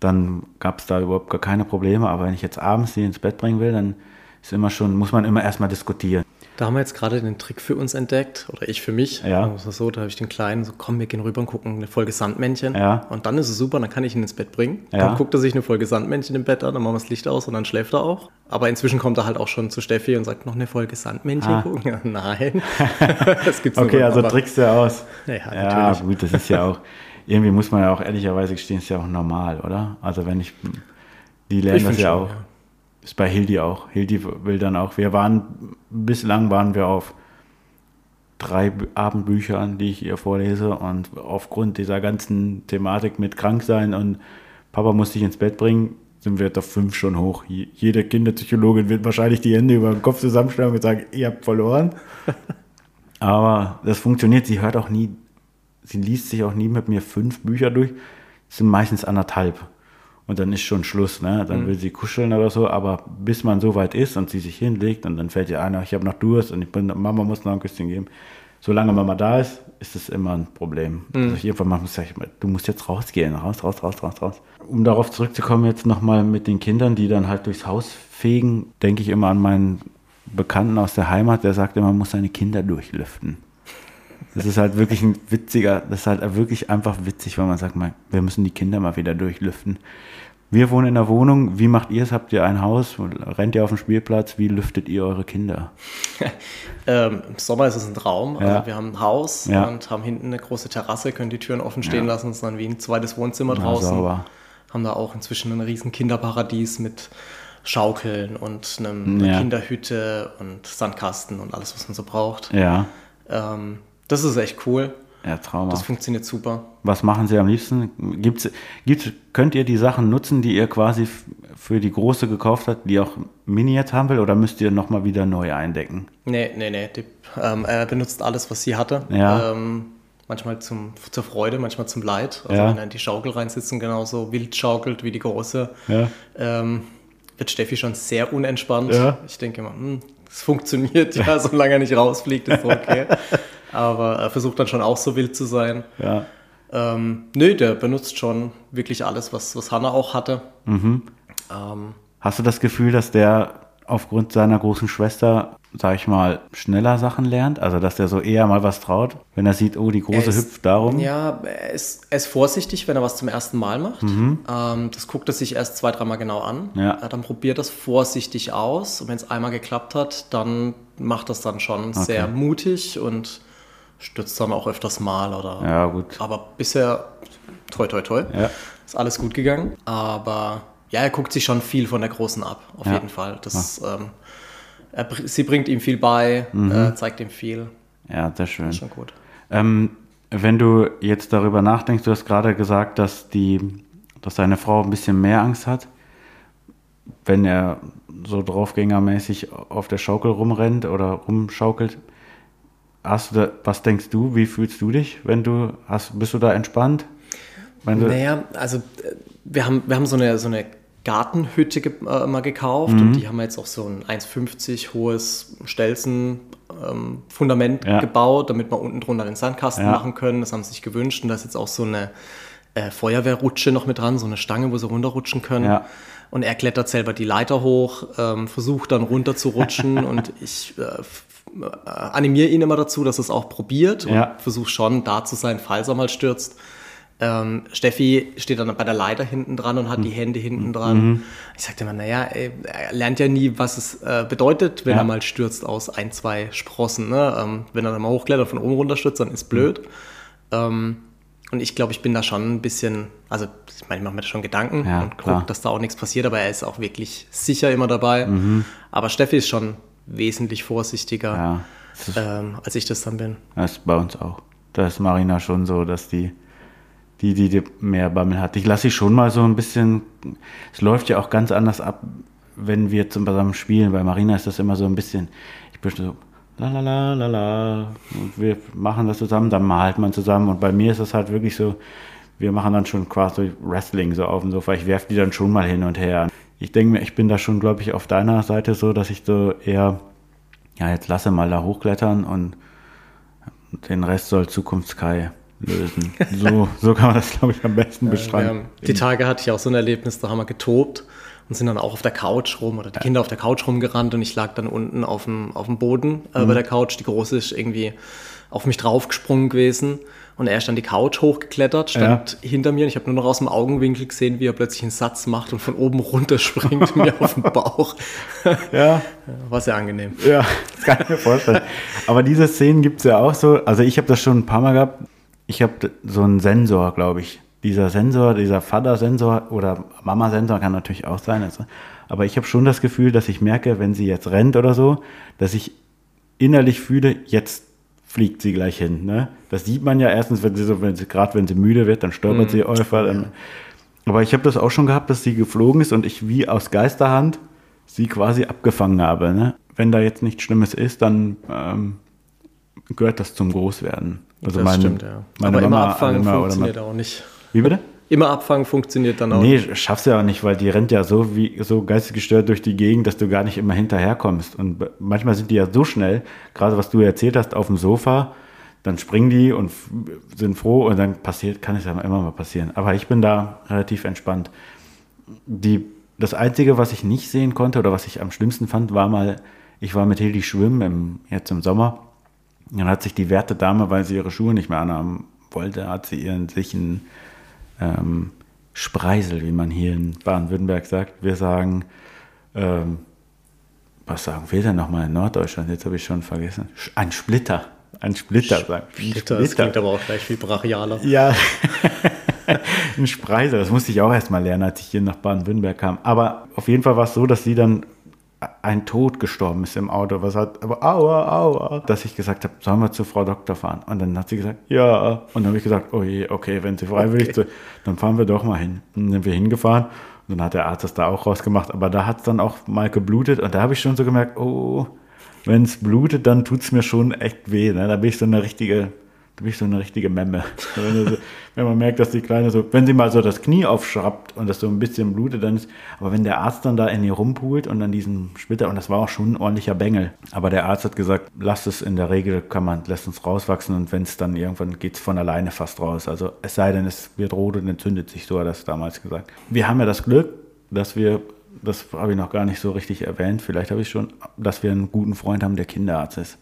dann gab es da überhaupt gar keine Probleme. Aber wenn ich jetzt abends sie ins Bett bringen will, dann ist immer schon, muss man immer erstmal diskutieren. Da haben wir jetzt gerade den Trick für uns entdeckt, oder ich für mich. Ja. Ist so, da habe ich den Kleinen so, komm, wir gehen rüber und gucken eine Folge Sandmännchen. Ja. Und dann ist es super, dann kann ich ihn ins Bett bringen. Ja. Dann guckt er sich eine Folge Sandmännchen im Bett an, dann machen wir das Licht aus und dann schläft er auch. Aber inzwischen kommt er halt auch schon zu Steffi und sagt, noch eine Folge Sandmännchen Ah. gucken. Ja, Nein. das gibt's Okay, also Mama. trickst du aus. Ja, ja natürlich. gut, das ist ja auch, irgendwie muss man ja auch ehrlicherweise gestehen, ist ja auch normal, oder? Also wenn ich, die lernen Ich das ja schon, auch. ja. Ist bei Hildi auch. Hildi will dann auch, wir waren, bislang waren wir auf drei Abendbüchern, die ich ihr vorlese und aufgrund dieser ganzen Thematik mit Kranksein und Papa muss dich ins Bett bringen, sind wir auf fünf schon hoch. Je- Jede Kinderpsychologin wird wahrscheinlich die Hände über den Kopf zusammenschlagen und sagen, ihr habt verloren. Aber das funktioniert. Sie hört auch nie, sie liest sich auch nie mit mir fünf Bücher durch. Es sind meistens anderthalb. Und dann ist schon Schluss, ne? Dann will sie kuscheln oder so, aber bis man so weit ist und sie sich hinlegt und dann fällt ihr ein, ich habe noch Durst und ich bin, Mama muss noch ein Küsschen geben. Solange Mama da ist, ist es immer ein Problem. Also ich irgendwann mal muss ich sagen, du musst jetzt rausgehen, raus, raus, raus, raus, raus. Um darauf zurückzukommen, jetzt nochmal mit den Kindern, die dann halt durchs Haus fegen, denke ich immer an meinen Bekannten aus der Heimat, der sagt immer, man muss seine Kinder durchlüften. Das ist halt wirklich ein witziger, das ist halt wirklich einfach witzig, weil man sagt, wir müssen die Kinder mal wieder durchlüften. Wir wohnen in der Wohnung. Wie macht ihr es? Habt ihr ein Haus? Rennt ihr auf den Spielplatz? Wie lüftet ihr eure Kinder? Ähm, Im Sommer ist es ein Traum. Ja. Also wir haben ein Haus Ja. und haben hinten eine große Terrasse, können die Türen offen stehen Ja. lassen. Es ist dann wie ein zweites Wohnzimmer Na, draußen. sauber. Haben da auch inzwischen ein riesen Kinderparadies mit Schaukeln und einem, einer Kinderhütte und Sandkasten und alles, was man so braucht. Ja, Ähm, das ist echt cool. Ja, Das traumhaft. funktioniert super. Was machen Sie am liebsten? Gibt's, gibt's, könnt ihr die Sachen nutzen, die ihr quasi für die Große gekauft habt, die auch Mini jetzt haben will, oder müsst ihr nochmal wieder neu eindecken? Nee, nee, nee. Die, ähm, er benutzt alles, was sie hatte. Ja. Ähm, manchmal zum, zur Freude, manchmal zum Leid. Also Ja. wenn er in die Schaukel reinsitzt und genauso wild schaukelt wie die Große, Ja. ähm, wird Steffi schon sehr unentspannt. Ja. Ich denke immer, hm, es funktioniert ja, solange er nicht rausfliegt, ist okay. Aber er versucht dann schon auch so wild zu sein. Ja. Ähm, nö, der benutzt schon wirklich alles, was, was Hannah auch hatte. Mhm. Ähm, Hast du das Gefühl, dass der aufgrund seiner großen Schwester, sag ich mal, schneller Sachen lernt? Also, dass der so eher mal was traut, wenn er sieht, oh, die Große ist- hüpft darum? Ja, er ist, er ist vorsichtig, wenn er was zum ersten Mal macht. Ähm, das guckt er sich erst zwei, dreimal genau an. Mhm. Ja. Äh, dann probiert das vorsichtig aus. Und wenn es einmal geklappt hat, dann macht das dann schon sehr mutig und stürzt dann auch öfters mal. Oder, Ja, gut. Aber bisher, toi, toi, toi, Ja. ist alles gut gegangen. Aber ja, er guckt sich schon viel von der Großen ab, auf Ja. jeden Fall. Das, ähm, er, sie bringt ihm viel bei, Mhm. äh, zeigt ihm viel. Ja, sehr schön. Schon gut. Ähm, wenn du jetzt darüber nachdenkst, du hast gerade gesagt, dass die, dass deine Frau ein bisschen mehr Angst hat, wenn er so draufgängermäßig auf der Schaukel rumrennt oder rumschaukelt. Hast du da, was denkst du? Wie fühlst du dich, wenn du hast? Bist du da entspannt? Wenn Naja, also äh, wir haben, wir haben so eine, so eine Gartenhütte ge äh, mal gekauft und die haben jetzt auch so ein 1,50 hohes Stelzen-Fundament Ja. gebaut, damit wir unten drunter den Sandkasten Ja. machen können. Das haben sie sich gewünscht und da ist jetzt auch so eine äh, Feuerwehrrutsche noch mit dran, so eine Stange, wo sie runterrutschen können. Ja. Und er klettert selber die Leiter hoch, ähm, versucht dann runter zu rutschen und ich äh, animiere ihn immer dazu, dass er es auch probiert und Ja. versuche schon da zu sein, falls er mal stürzt. Ähm, Steffi steht dann bei der Leiter hinten dran und hat Hm. die Hände hinten dran. Ich sagte immer, naja, ey, er lernt ja nie, was es äh, bedeutet, wenn Ja. er mal stürzt aus ein, zwei Sprossen. Ne? Ähm, wenn er dann mal hochklettert und von oben runter stürzt, dann ist blöd. Ähm, und ich glaube, ich bin da schon ein bisschen, also ich meine, ich mache mir da schon Gedanken Ja, und gucke, dass da auch nichts passiert, aber er ist auch wirklich sicher immer dabei. Aber Steffi ist schon wesentlich vorsichtiger, ja, das ist, ähm, als ich das dann bin. das ist bei uns auch. Da ist Marina schon so, dass die, die, die, die mehr Bammel hat. Ich lasse sie schon mal so ein bisschen. Es läuft ja auch ganz anders ab, wenn wir zusammen spielen. Bei Marina ist das immer so ein bisschen. Ich bin so. La la la la la. Und wir machen das zusammen, dann malt man zusammen. Und bei mir ist es halt wirklich so, wir machen dann schon quasi Wrestling so auf dem Sofa. Ich werfe die dann schon mal hin und her. Ich denke mir, ich bin da schon, glaube ich, auf deiner Seite so, dass ich so eher, ja, jetzt lasse mal da hochklettern und den Rest soll Zukunftskai lösen. So, so kann man das, glaube ich, am besten beschreiben. haben, die Tage hatte ich auch so ein Erlebnis, da haben wir getobt und sind dann auch auf der Couch rum oder die Kinder auf der Couch rumgerannt und ich lag dann unten auf dem, auf dem Boden äh, bei der Couch. Die Große ist irgendwie auf mich draufgesprungen gewesen und er ist dann die Couch hochgeklettert, stand hinter mir und ich habe nur noch aus dem Augenwinkel gesehen, wie er plötzlich einen Satz macht und von oben runter springt mir auf den Bauch. Ja, War sehr angenehm. ja, das kann ich mir vorstellen. Aber diese Szenen gibt es ja auch so. Also ich habe das schon ein paar Mal gehabt. Ich habe so einen Sensor, glaube ich. Dieser Sensor, dieser Vater-Sensor oder Mama-Sensor kann natürlich auch sein. Also, aber ich habe schon das Gefühl, dass ich merke, wenn sie jetzt rennt oder so, dass ich innerlich fühle, jetzt fliegt sie gleich hin. Ne? Das sieht man ja erstens, wenn sie so, wenn sie gerade wenn sie müde wird, dann stolpert sie einfach. Dann, aber ich habe das auch schon gehabt, dass sie geflogen ist und ich wie aus Geisterhand sie quasi abgefangen habe. Ne? Wenn da jetzt nichts Schlimmes ist, dann ähm, gehört das zum Großwerden. Also das mein- stimmt, ja. Meine Aber Mama immer abfangen funktioniert auch nicht. Wie bitte? Immer abfangen funktioniert dann auch Nee, schaffst du ja auch nicht, weil die rennt ja so wie so geistesgestört durch die Gegend, dass du gar nicht immer hinterherkommst. Und manchmal sind die ja so schnell, gerade was du erzählt hast, auf dem Sofa, dann springen die und sind froh und dann passiert, kann es ja immer mal passieren. Aber ich bin da relativ entspannt. Die, das Einzige, was ich nicht sehen konnte oder was ich am schlimmsten fand, war mal, ich war mit Hildi schwimmen im, jetzt im Sommer. Dann hat sich die werte Dame, weil sie ihre Schuhe nicht mehr anhaben wollte, hat sie ihren sich einen ähm, Spreisel, wie man hier in Baden-Württemberg sagt. Wir sagen, ähm, was sagen wir denn nochmal in Norddeutschland? Jetzt habe ich schon vergessen. Ein Splitter. Ein Splitter, sagen. Ein Splitter, das klingt aber auch gleich viel brachialer. Ja, ein Spreiser, das musste ich auch erst mal lernen, als ich hier nach Baden-Württemberg kam. Aber auf jeden Fall war es so, dass sie dann ein Tod gestorben ist im Auto. Was hat, aber aua, aua, dass ich gesagt habe, sollen wir zu Frau Doktor fahren? Und dann hat sie gesagt, ja. Und dann habe ich gesagt, oh je, okay, wenn sie freiwillig, zu, dann fahren wir doch mal hin. Und dann sind wir hingefahren. Und dann hat der Arzt das da auch rausgemacht. Aber da hat es dann auch mal geblutet. Und da habe ich schon so gemerkt, oh, wenn es blutet, dann tut es mir schon echt weh. Ne? Da bin ich so eine richtige, da bin ich so eine richtige Memme. Wenn, du so, wenn man merkt, dass die Kleine so, wenn sie mal so das Knie aufschraubt und das so ein bisschen blutet, dann ist, aber wenn der Arzt dann da in ihr rumpult und dann diesen Splitter, und das war auch schon ein ordentlicher Bengel, aber der Arzt hat gesagt, lasst es in der Regel, kann man, lässt uns rauswachsen und wenn es dann irgendwann geht es von alleine fast raus. Also es sei denn, es wird rot und entzündet sich, so hat er das damals gesagt. Wir haben ja das Glück, dass wir das habe ich noch gar nicht so richtig erwähnt, vielleicht habe ich schon, dass wir einen guten Freund haben, der Kinderarzt ist.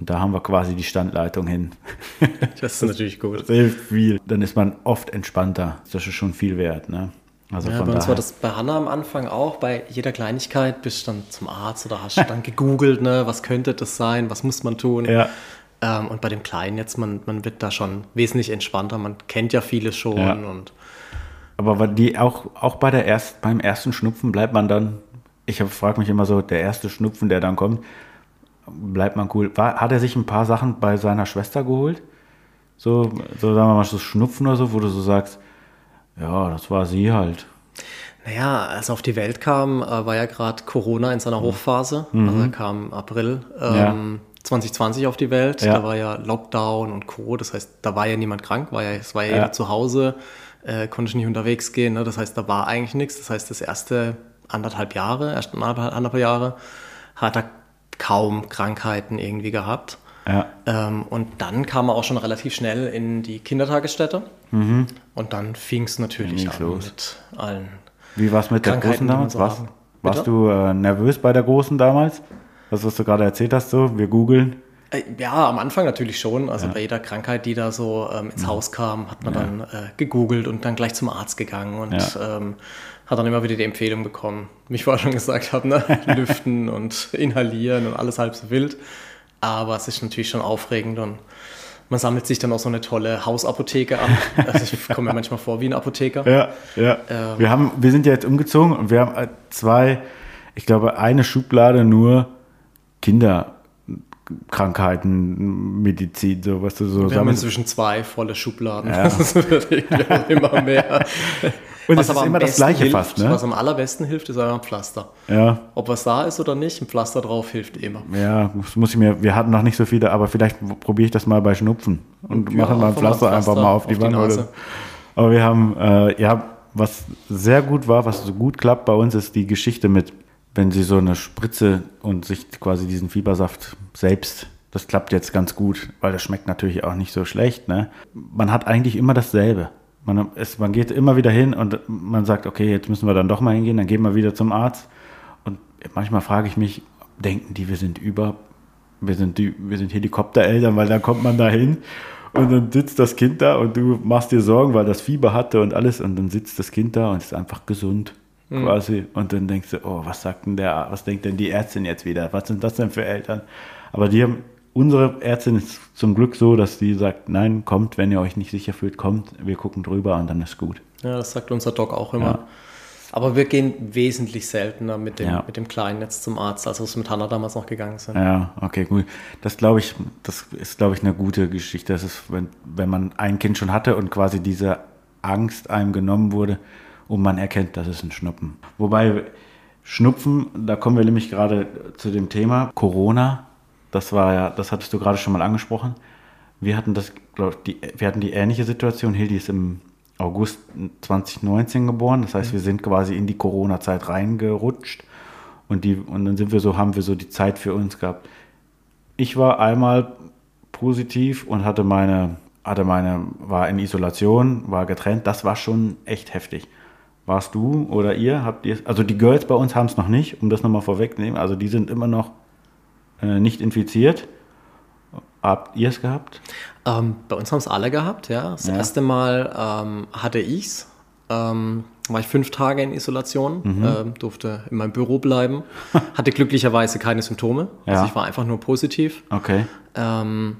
Und da haben wir quasi die Standleitung hin. Das ist natürlich gut. Das hilft viel. Dann ist man oft entspannter. Das ist schon viel wert. Ne? Also Ja, von bei uns daher. war das bei Hannah am Anfang auch. Bei jeder Kleinigkeit bist du dann zum Arzt oder hast dann gegoogelt, ne, was könnte das sein, was muss man tun. ja, Ähm, und bei dem Kleinen jetzt, man, man wird da schon wesentlich entspannter. Man kennt ja vieles schon. Ja. Und aber die auch, auch bei der erst, beim ersten Schnupfen bleibt man dann, ich frage mich immer so, der erste Schnupfen, der dann kommt, bleibt man cool. War, hat er sich ein paar Sachen bei seiner Schwester geholt? So, so sagen wir mal, so Schnupfen oder so, wo du so sagst, ja, das war sie halt. naja, als er auf die Welt kam, äh, war ja gerade Corona in seiner Hochphase. Also er kam im April ähm, 2020 auf die Welt. Ja. Da war ja Lockdown und Co. Das heißt, da war ja niemand krank, war ja, es war ja, Ja. zu Hause, äh, konnte nicht unterwegs gehen. Ne? Das heißt, da war eigentlich nichts. Das heißt, das erste anderthalb Jahre, erst anderthalb, anderthalb Jahre, hat er kaum Krankheiten irgendwie gehabt. Ja, Ähm, und dann kam er auch schon relativ schnell in die Kindertagesstätte. Und dann fing es natürlich an los. mit allen. Wie war es mit der Großen damals? so warst warst du äh, nervös bei der Großen damals? Das, was du gerade erzählt hast, so, wir googeln. Äh, Ja, am Anfang natürlich schon. Also bei jeder Krankheit, die da so ähm, ins Haus kam, hat man dann äh, gegoogelt und dann gleich zum Arzt gegangen und ähm, hat dann immer wieder die Empfehlung bekommen. Wie ich vorher schon gesagt habe, ne? lüften und inhalieren und alles halb so wild. Aber es ist natürlich schon aufregend und man sammelt sich dann auch so eine tolle Hausapotheke an. Also ich komme mir manchmal vor wie ein Apotheker. Ja, ja. Ähm. wir, haben, wir sind ja jetzt umgezogen und wir haben äh, zwei, ich glaube, eine Schublade nur Kinderkrankheiten, Medizin, so was du so Wir haben inzwischen zwei volle Schubladen. Das wird immer mehr. Und Was es ist aber am immer das Gleiche hilft, fast, ne? Was am allerbesten hilft, ist einfach ein Pflaster. Ja, Ob was da ist oder nicht, ein Pflaster drauf hilft immer. ja, das muss ich mir, wir hatten noch nicht so viele, aber vielleicht probiere ich das mal bei Schnupfen und Ja, mache mal ein ein Pflaster einfach Pflaster mal auf die auf die so. Aber wir haben, äh, ja, was sehr gut war, was so gut klappt bei uns, ist die Geschichte mit, wenn sie so eine Spritze und sich quasi diesen Fiebersaft selbst, das klappt jetzt ganz gut, weil das schmeckt natürlich auch nicht so schlecht. Ne? Man hat eigentlich immer dasselbe. Man, es, man geht immer wieder hin und man sagt, okay, jetzt müssen wir dann doch mal hingehen, dann gehen wir wieder zum Arzt. Und manchmal frage ich mich, denken die, wir sind über, wir sind, die, wir sind Helikoptereltern, weil dann kommt man da hin und dann sitzt das Kind da und du machst dir Sorgen, weil das Fieber hatte und alles und dann sitzt das Kind da und ist einfach gesund mhm. quasi. Und dann denkst du, oh, was sagt denn der, was denkt denn die Ärztin jetzt wieder? Was sind das denn für Eltern? Aber die haben unsere Ärztin ist zum Glück so, dass sie sagt, nein, kommt, wenn ihr euch nicht sicher fühlt, kommt, wir gucken drüber und dann ist gut. Ja, das sagt unser Doc auch immer. Ja. Aber wir gehen wesentlich seltener mit dem, ja. mit dem Kleinen jetzt zum Arzt, als wir es mit Hannah damals noch gegangen sind. Ja, okay, gut. Das glaube ich, das ist, glaube ich, eine gute Geschichte. Das ist, wenn, wenn man ein Kind schon hatte und quasi diese Angst einem genommen wurde und man erkennt, das ist ein Schnupfen. Wobei Schnupfen, da kommen wir nämlich gerade zu dem Thema Corona das war ja, das hattest du gerade schon mal angesprochen. Wir hatten das, glaub, die, wir hatten die ähnliche Situation. Hildi ist im August 2019 geboren. Das heißt, wir sind quasi in die Corona-Zeit reingerutscht. Und, die, und dann sind wir so, haben wir so die Zeit für uns gehabt. Ich war einmal positiv und hatte meine, hatte meine, war in Isolation, war getrennt. Das war schon echt heftig. Warst du oder ihr? Habt ihr Also die Girls bei uns haben es noch nicht, um das nochmal vorwegzunehmen. Also die sind immer noch äh, nicht infiziert. Habt ihr es gehabt? Ähm, bei uns haben es alle gehabt, ja. Das ja. erste Mal ähm, hatte ich es. Ähm, war ich fünf Tage in Isolation, mhm. ähm, durfte in meinem Büro bleiben, hatte glücklicherweise keine Symptome. Ja. Also ich war einfach nur positiv. Okay. Ähm,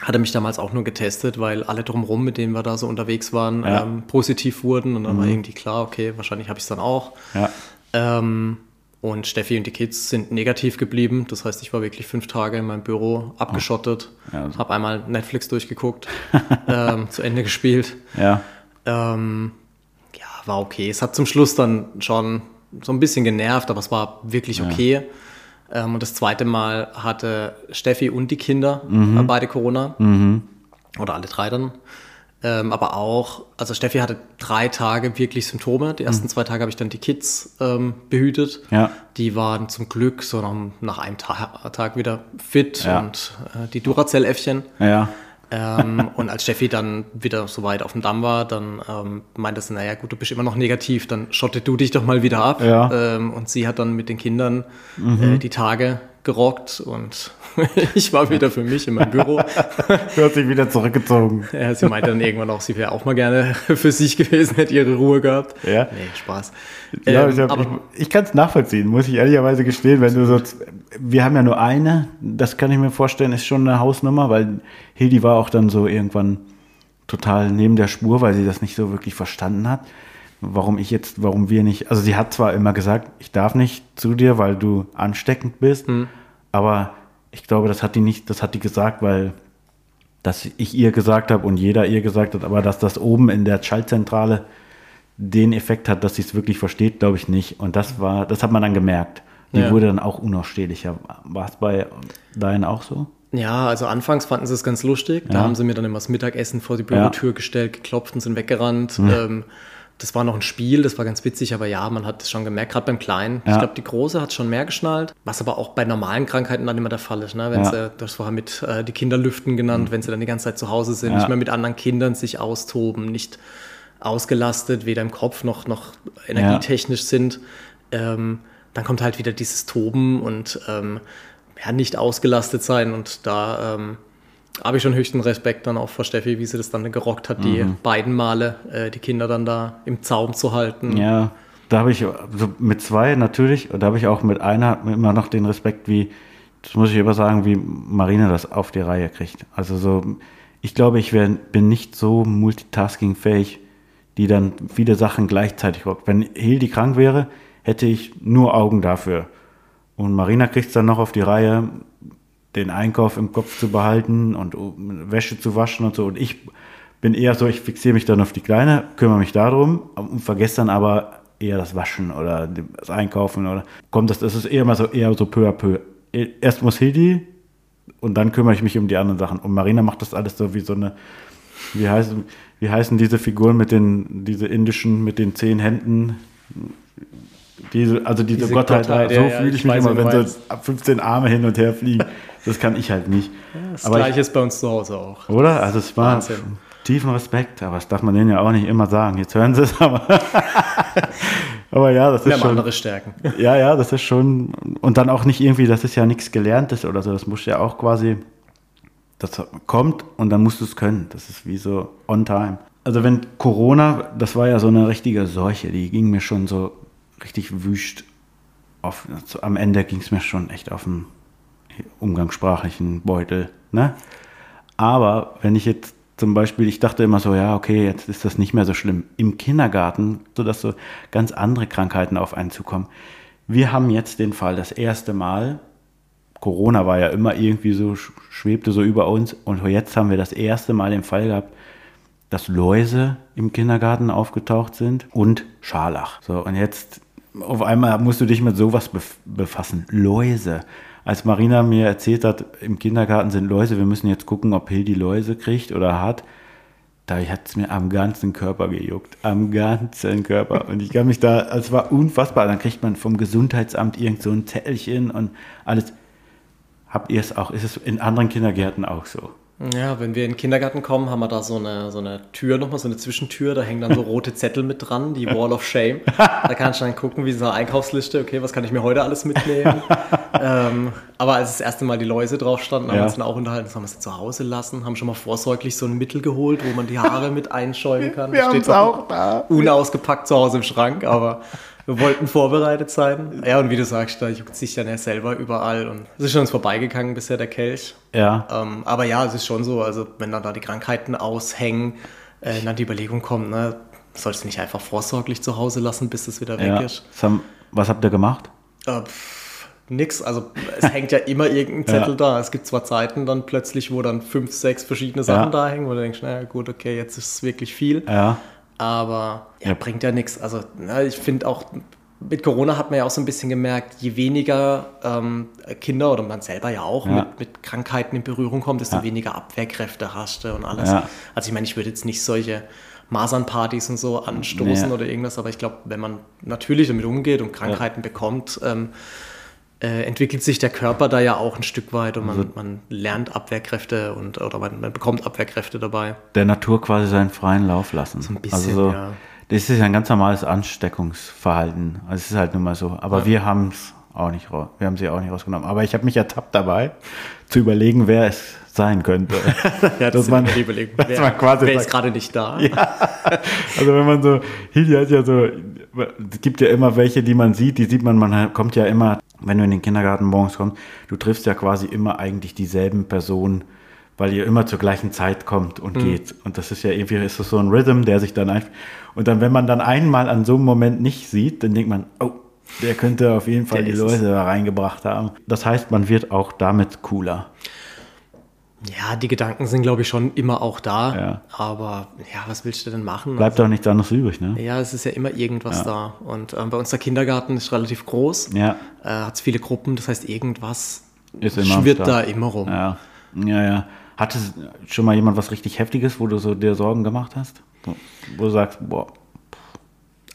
hatte mich damals auch nur getestet, weil alle drumherum, mit denen wir da so unterwegs waren, ja. ähm, positiv wurden. Und dann mhm. war irgendwie klar, okay, wahrscheinlich habe ich es dann auch. Ja. Ähm, und Steffi und die Kids sind negativ geblieben. Das heißt, ich war wirklich fünf Tage in meinem Büro abgeschottet, oh. ja, also. habe einmal Netflix durchgeguckt, ähm, zu Ende gespielt. Ja. Ähm, ja, war okay. Es hat zum Schluss dann schon so ein bisschen genervt, aber es war wirklich okay. Ja. Ähm, und das zweite Mal hatte Steffi und die Kinder mhm. beide Corona. Mhm. Oder alle drei dann. Ähm, aber auch, also Steffi hatte drei Tage wirklich Symptome. Die ersten mhm. zwei Tage habe ich dann die Kids ähm, behütet. Ja. Die waren zum Glück so nach, nach einem Ta Tag wieder fit ja. und äh, die Duracell-Äffchen. Ja. ähm, und als Steffi dann wieder so weit auf dem Damm war, dann ähm, meinte sie, naja gut, du bist immer noch negativ, dann schottet du dich doch mal wieder ab. Ja. Ähm, und sie hat dann mit den Kindern mhm. äh, die Tage gerockt und ich war wieder für mich in meinem Büro. du hast dich wieder zurückgezogen. Ja, sie meinte dann irgendwann auch, sie wäre auch mal gerne für sich gewesen, hätte ihre Ruhe gehabt. Ja. Nee, Spaß. Ja, ähm, ich, ich, ich kann es nachvollziehen, muss ich ehrlicherweise gestehen, wenn du so, wir haben ja nur eine, das kann ich mir vorstellen, ist schon eine Hausnummer, weil Hildi war auch dann so irgendwann total neben der Spur, weil sie das nicht so wirklich verstanden hat warum ich jetzt, warum wir nicht, also sie hat zwar immer gesagt, ich darf nicht zu dir, weil du ansteckend bist, mhm. aber ich glaube, das hat die nicht, das hat die gesagt, weil dass ich ihr gesagt habe und jeder ihr gesagt hat, aber dass das oben in der Schaltzentrale den Effekt hat, dass sie es wirklich versteht, glaube ich nicht. Und das war, das hat man dann gemerkt. Die ja. wurde dann auch unausstehlicher. War es bei deinen auch so? Ja, also anfangs fanden sie es ganz lustig. Da ja. haben sie mir dann immer das Mittagessen vor die Bürotür ja. gestellt, geklopft und sind weggerannt. Mhm. Ähm, das war noch ein Spiel, das war ganz witzig, aber ja, man hat es schon gemerkt, gerade beim Kleinen. Ja. Ich glaube, die Große hat schon mehr geschnallt, was aber auch bei normalen Krankheiten dann immer der Fall ist. Ne? Wenn ja. sie, du hast vorher mit äh, die Kinder lüften genannt, mhm. wenn sie dann die ganze Zeit zu Hause sind, ja. nicht mehr mit anderen Kindern sich austoben, nicht ausgelastet, weder im Kopf noch, noch energietechnisch sind, ähm, dann kommt halt wieder dieses Toben und ähm, ja, nicht ausgelastet sein und da ähm, habe ich schon höchsten Respekt dann auch vor Steffi, wie sie das dann gerockt hat, die mhm. beiden Male äh, die Kinder dann da im Zaum zu halten. Ja, da habe ich so mit zwei natürlich, und da habe ich auch mit einer immer noch den Respekt, wie, das muss ich immer sagen, wie Marina das auf die Reihe kriegt. Also so, ich glaube, ich wär, bin nicht so multitaskingfähig, die dann viele Sachen gleichzeitig rockt. Wenn Hildi krank wäre, hätte ich nur Augen dafür. Und Marina kriegt es dann noch auf die Reihe, den Einkauf im Kopf zu behalten und Wäsche zu waschen und so. Und ich bin eher so, ich fixiere mich dann auf die Kleine, kümmere mich darum und vergesse dann aber eher das Waschen oder das Einkaufen oder kommt das, das ist eher mal so eher so peu à peu. Erst muss Hildi und dann kümmere ich mich um die anderen Sachen. Und Marina macht das alles so wie so eine, wie heißen, wie heißen diese Figuren mit den, diese indischen, mit den zehn Händen, diese, also diese, diese Gottheit, Gottheit so ja, fühle ich mich immer, wenn so 15 Arme hin und her fliegen. Das kann ich halt nicht. Ja, das Aber gleiche ich, ist bei uns zu Hause auch. Oder? Also es war. Wahnsinn. tiefen Respekt, aber das darf man denen ja auch nicht immer sagen. Jetzt hören sie es, aber. aber ja, das Wir ist haben schon. andere Stärken. Ja, ja, das ist schon. Und dann auch nicht irgendwie, das ist ja nichts Gelerntes oder so. Das muss ja auch quasi. Das kommt und dann musst du es können. Das ist wie so on time. Also, wenn Corona, das war ja so eine richtige Seuche, die ging mir schon so richtig wüst auf. So, am Ende ging es mir schon echt auf den umgangssprachlichen Beutel. Ne? Aber wenn ich jetzt zum Beispiel, ich dachte immer so, ja, okay, jetzt ist das nicht mehr so schlimm. Im Kindergarten, sodass so ganz andere Krankheiten auf einen zukommen. Wir haben jetzt den Fall, das erste Mal, Corona war ja immer irgendwie so, sch- schwebte so über uns und jetzt haben wir das erste Mal den Fall gehabt, dass Läuse im Kindergarten aufgetaucht sind und Scharlach. So, und jetzt auf einmal musst du dich mit sowas bef befassen. Läuse. Als Marina mir erzählt hat, im Kindergarten sind Läuse, wir müssen jetzt gucken, ob Hildi Läuse kriegt oder hat, da hat es mir am ganzen Körper gejuckt. Am ganzen Körper. Und ich kann mich da, es war unfassbar. Dann kriegt man vom Gesundheitsamt irgend so ein Zettelchen und alles. Habt ihr es auch? Ist es in anderen Kindergärten auch so? Ja, wenn wir in den Kindergarten kommen, haben wir da so eine, so eine Tür nochmal, so eine Zwischentür, da hängen dann so rote Zettel mit dran, die Wall of Shame. Da kannst du dann gucken, wie so eine Einkaufsliste, okay, was kann ich mir heute alles mitnehmen? ähm, aber als das erste Mal die Läuse drauf standen, haben Ja. wir uns dann auch unterhalten, das haben wir sie zu Hause lassen, haben schon mal vorsorglich so ein Mittel geholt, wo man die Haare mit einschäumen kann. Das steht noch da. unausgepackt zu Hause im Schrank, aber wir wollten vorbereitet sein. Ja, und wie du sagst, da juckt sich dann ja selber überall und es ist schon uns vorbeigegangen bisher der Kelch. Ja. Ähm, aber ja, es ist schon so, also wenn dann da die Krankheiten aushängen, äh, dann die Überlegung kommt, ne, sollst du nicht einfach vorsorglich zu Hause lassen, bis es wieder weg ja. ist. Was, haben, was habt ihr gemacht? Äh, pff, nix, also es hängt ja immer irgendein Zettel Ja. da. Es gibt zwar Zeiten dann plötzlich, wo dann fünf, sechs verschiedene Sachen Ja. da hängen, wo du denkst, naja gut, okay, jetzt ist es wirklich viel. Ja. Aber ja, bringt ja nichts. Also na, ich finde auch, mit Corona hat man ja auch so ein bisschen gemerkt, je weniger ähm, Kinder oder man selber ja auch Ja. mit, mit Krankheiten in Berührung kommt, desto Ja. weniger Abwehrkräfte hast du und alles. Ja. Also ich meine, ich würde jetzt nicht solche Masernpartys und so anstoßen Nee. oder irgendwas, aber ich glaube, wenn man natürlich damit umgeht und Krankheiten bekommt, ähm, äh, entwickelt sich der Körper da ja auch ein Stück weit und man, Also man lernt Abwehrkräfte und oder man, man bekommt Abwehrkräfte dabei. Der Natur quasi seinen freien Lauf lassen. So ein bisschen, also so, ja. Das ist ja ein ganz normales Ansteckungsverhalten. Also es ist halt nun mal so. Aber wir haben es auch nicht raus. Wir haben sie auch nicht rausgenommen. Aber ich habe mich ertappt dabei, zu überlegen, wer es sein könnte. Ja, Dass man- ist Überlegung. dass Wer, man quasi wer ist gerade nicht da? Also wenn man so, Hildi hat ja so, es gibt ja immer welche, die man sieht, die sieht man, man kommt ja immer, wenn du in den Kindergarten morgens kommst, du triffst ja quasi immer eigentlich dieselben Personen, weil ihr immer zur gleichen Zeit kommt und Mhm. geht. Und das ist ja irgendwie, ist das so ein Rhythm, der sich dann einfach, und dann, wenn man dann einmal an so einem Moment nicht sieht, dann denkt man, oh, der könnte auf jeden Fall Der die es. Leute da reingebracht haben. Das heißt, man wird auch damit cooler. Ja, die Gedanken sind, glaube ich, schon immer auch da. Ja. Aber ja, was willst du denn machen? Bleibt doch nichts anderes übrig, ne? ja, es ist ja immer irgendwas da. Und ähm, bei uns der Kindergarten ist relativ groß, Ja, äh, hat viele Gruppen, das heißt, irgendwas Ist immer am schwirrt da immer rum. Ja, ja, ja. Hatte schon mal jemand was richtig Heftiges, wo du so dir Sorgen gemacht hast? Wo, wo du sagst, boah,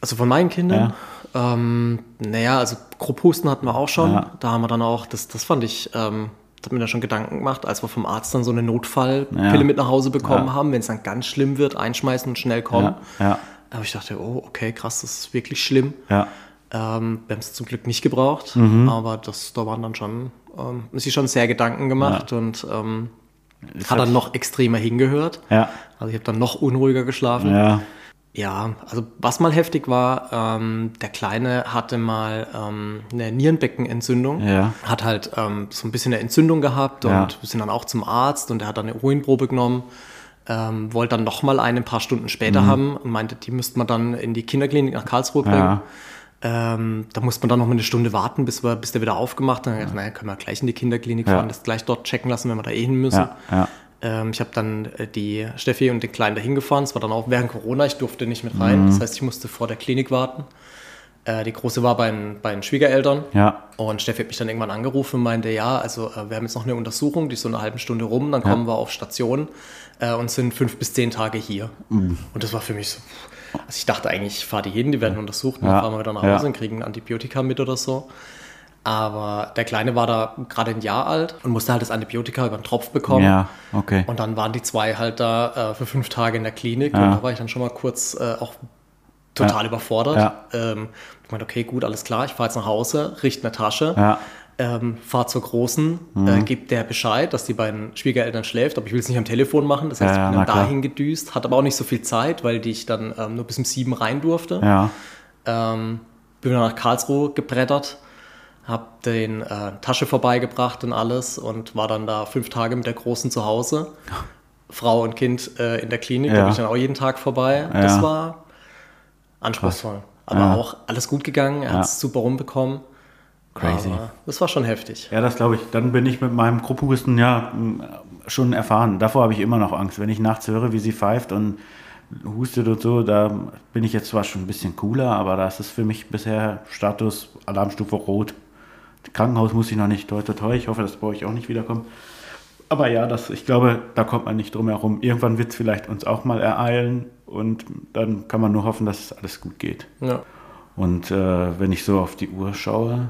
Also von meinen Kindern, ähm, naja, also Grupphusten hatten wir auch schon. Ja. Da haben wir dann auch, das, das fand ich, ähm, hat mir da schon Gedanken gemacht, als wir vom Arzt dann so eine Notfallpille Ja. mit nach Hause bekommen Ja. haben, wenn es dann ganz schlimm wird, einschmeißen und schnell kommen. ja, Aber ich dachte, oh, okay, krass, das ist wirklich schlimm. ja, Ähm, wir haben es zum Glück nicht gebraucht, Mhm. aber das, da waren dann schon, ähm, sich schon sehr Gedanken gemacht und ähm, hat dann noch extremer hingehört. ja, Also ich habe dann noch unruhiger geschlafen. ja, Ja, also was mal heftig war, ähm, der Kleine hatte mal ähm, eine Nierenbeckenentzündung, Ja. hat halt ähm, so ein bisschen eine Entzündung gehabt und Ja. wir sind dann auch zum Arzt und er hat dann eine Urinprobe genommen, ähm, wollte dann noch mal eine ein paar Stunden später haben und meinte, die müsste man dann in die Kinderklinik nach Karlsruhe bringen. Ja. Ähm, da musste man dann noch mal eine Stunde warten, bis, wir, bis der wieder aufgemacht hat. Dann gedacht, naja, können wir gleich in die Kinderklinik Ja. fahren, das gleich dort checken lassen, wenn wir da eh hin müssen. ja, ja, Ähm, ich habe dann äh, die Steffi und den Kleinen dahin gefahren. Es war dann auch während Corona. Ich durfte nicht mit rein. Das heißt, ich musste vor der Klinik warten. Äh, die Große war bei, den- bei den Schwiegereltern. ja, Und Steffi hat mich dann irgendwann angerufen und meinte, ja, also äh, wir haben jetzt noch eine Untersuchung, die ist so eine halbe Stunde rum, dann kommen wir auf Station äh, und sind fünf bis zehn Tage hier. Und das war für mich so, also ich dachte eigentlich, ich fahre die hin, die werden untersucht, dann Ja, fahren wir wieder nach ja. Hause und kriegen Antibiotika mit oder so. Aber der Kleine war da gerade ein Jahr alt und musste halt das Antibiotika über den Tropf bekommen. Ja, okay. Und dann waren die zwei halt da äh, für fünf Tage in der Klinik Ja. und da war ich dann schon mal kurz äh, auch total Ja. überfordert. Ja. Ähm, ich meinte, okay, gut, alles klar, ich fahre jetzt nach Hause, richte eine Tasche, Ja. Mhm. ähm, fahre zur Großen, äh, gibt der Bescheid, dass die beiden Schwiegereltern schläft, aber ich will es nicht am Telefon machen. Das heißt, Ja, ich bin dann klar. dahin gedüst, hatte aber auch nicht so viel Zeit, weil die ich dann ähm, nur bis um sieben rein durfte. Ja. Ähm, bin dann nach Karlsruhe gebrettert, habe den äh, Tasche vorbeigebracht und alles und war dann da fünf Tage mit der Großen zu Hause. Frau und Kind äh, in der Klinik, da Ja. bin ich dann auch jeden Tag vorbei. Das Ja. war anspruchsvoll. Aber Ja. auch alles gut gegangen, er hat es super rumbekommen. Crazy. Aber das war schon heftig. Ja, das glaube ich. Dann bin ich mit meinem Grupphusten ja schon erfahren. Davor habe ich immer noch Angst. Wenn ich nachts höre, wie sie pfeift und hustet und so, da bin ich jetzt zwar schon ein bisschen cooler, aber da ist für mich bisher Status Alarmstufe Rot. Krankenhaus muss ich noch nicht. Toi, toi, toi. Ich hoffe, dass bei euch auch nicht wiederkommt. Aber ja, das, ich glaube, da kommt man nicht drum herum. Irgendwann wird es vielleicht uns auch mal ereilen und dann kann man nur hoffen, dass es alles gut geht. Ja. Und äh, wenn ich so auf die Uhr schaue,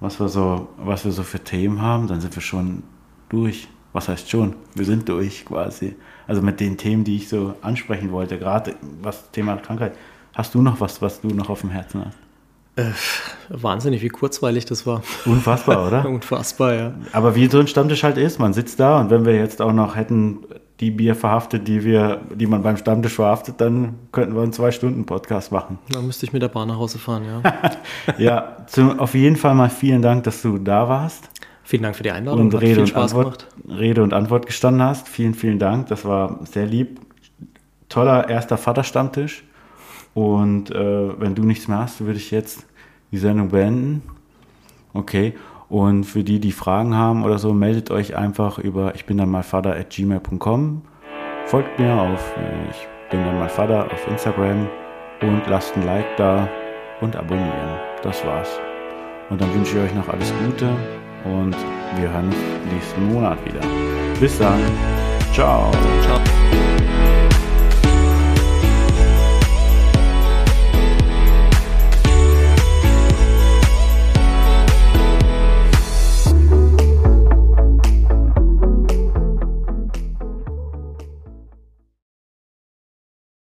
was wir, so, was wir so für Themen haben, dann sind wir schon durch. Was heißt schon? Wir sind durch quasi. Also mit den Themen, die ich so ansprechen wollte, gerade was Thema Krankheit. Hast du noch was, was du noch auf dem Herzen hast? Wahnsinnig, wie kurzweilig das war. Unfassbar, oder? Unfassbar, ja. Aber wie so ein Stammtisch halt ist, man sitzt da und wenn wir jetzt auch noch hätten die Bier verhaftet, die wir, die man beim Stammtisch verhaftet, dann könnten wir einen zwei Stunden Podcast machen. Da müsste ich mit der Bahn nach Hause fahren, ja. Ja, zum, auf jeden Fall mal vielen Dank, dass du da warst. Vielen Dank für die Einladung. und Hat Rede viel und, Spaß Antwort, Rede und Antwort gestanden hast. Vielen, vielen Dank. Das war sehr lieb. Toller erster Vaterstammtisch. Und äh, wenn du nichts mehr hast, würde ich jetzt die Sendung beenden. Okay. Und für die, die Fragen haben oder so, meldet euch einfach über ich bin dann mal Vater at gmail.com. Folgt mir auf ich bin dann mal Vater auf Instagram und lasst ein Like da und abonnieren. Das war's. Und dann wünsche ich euch noch alles Gute und wir hören uns nächsten Monat wieder. Bis dann. Ciao. Ciao.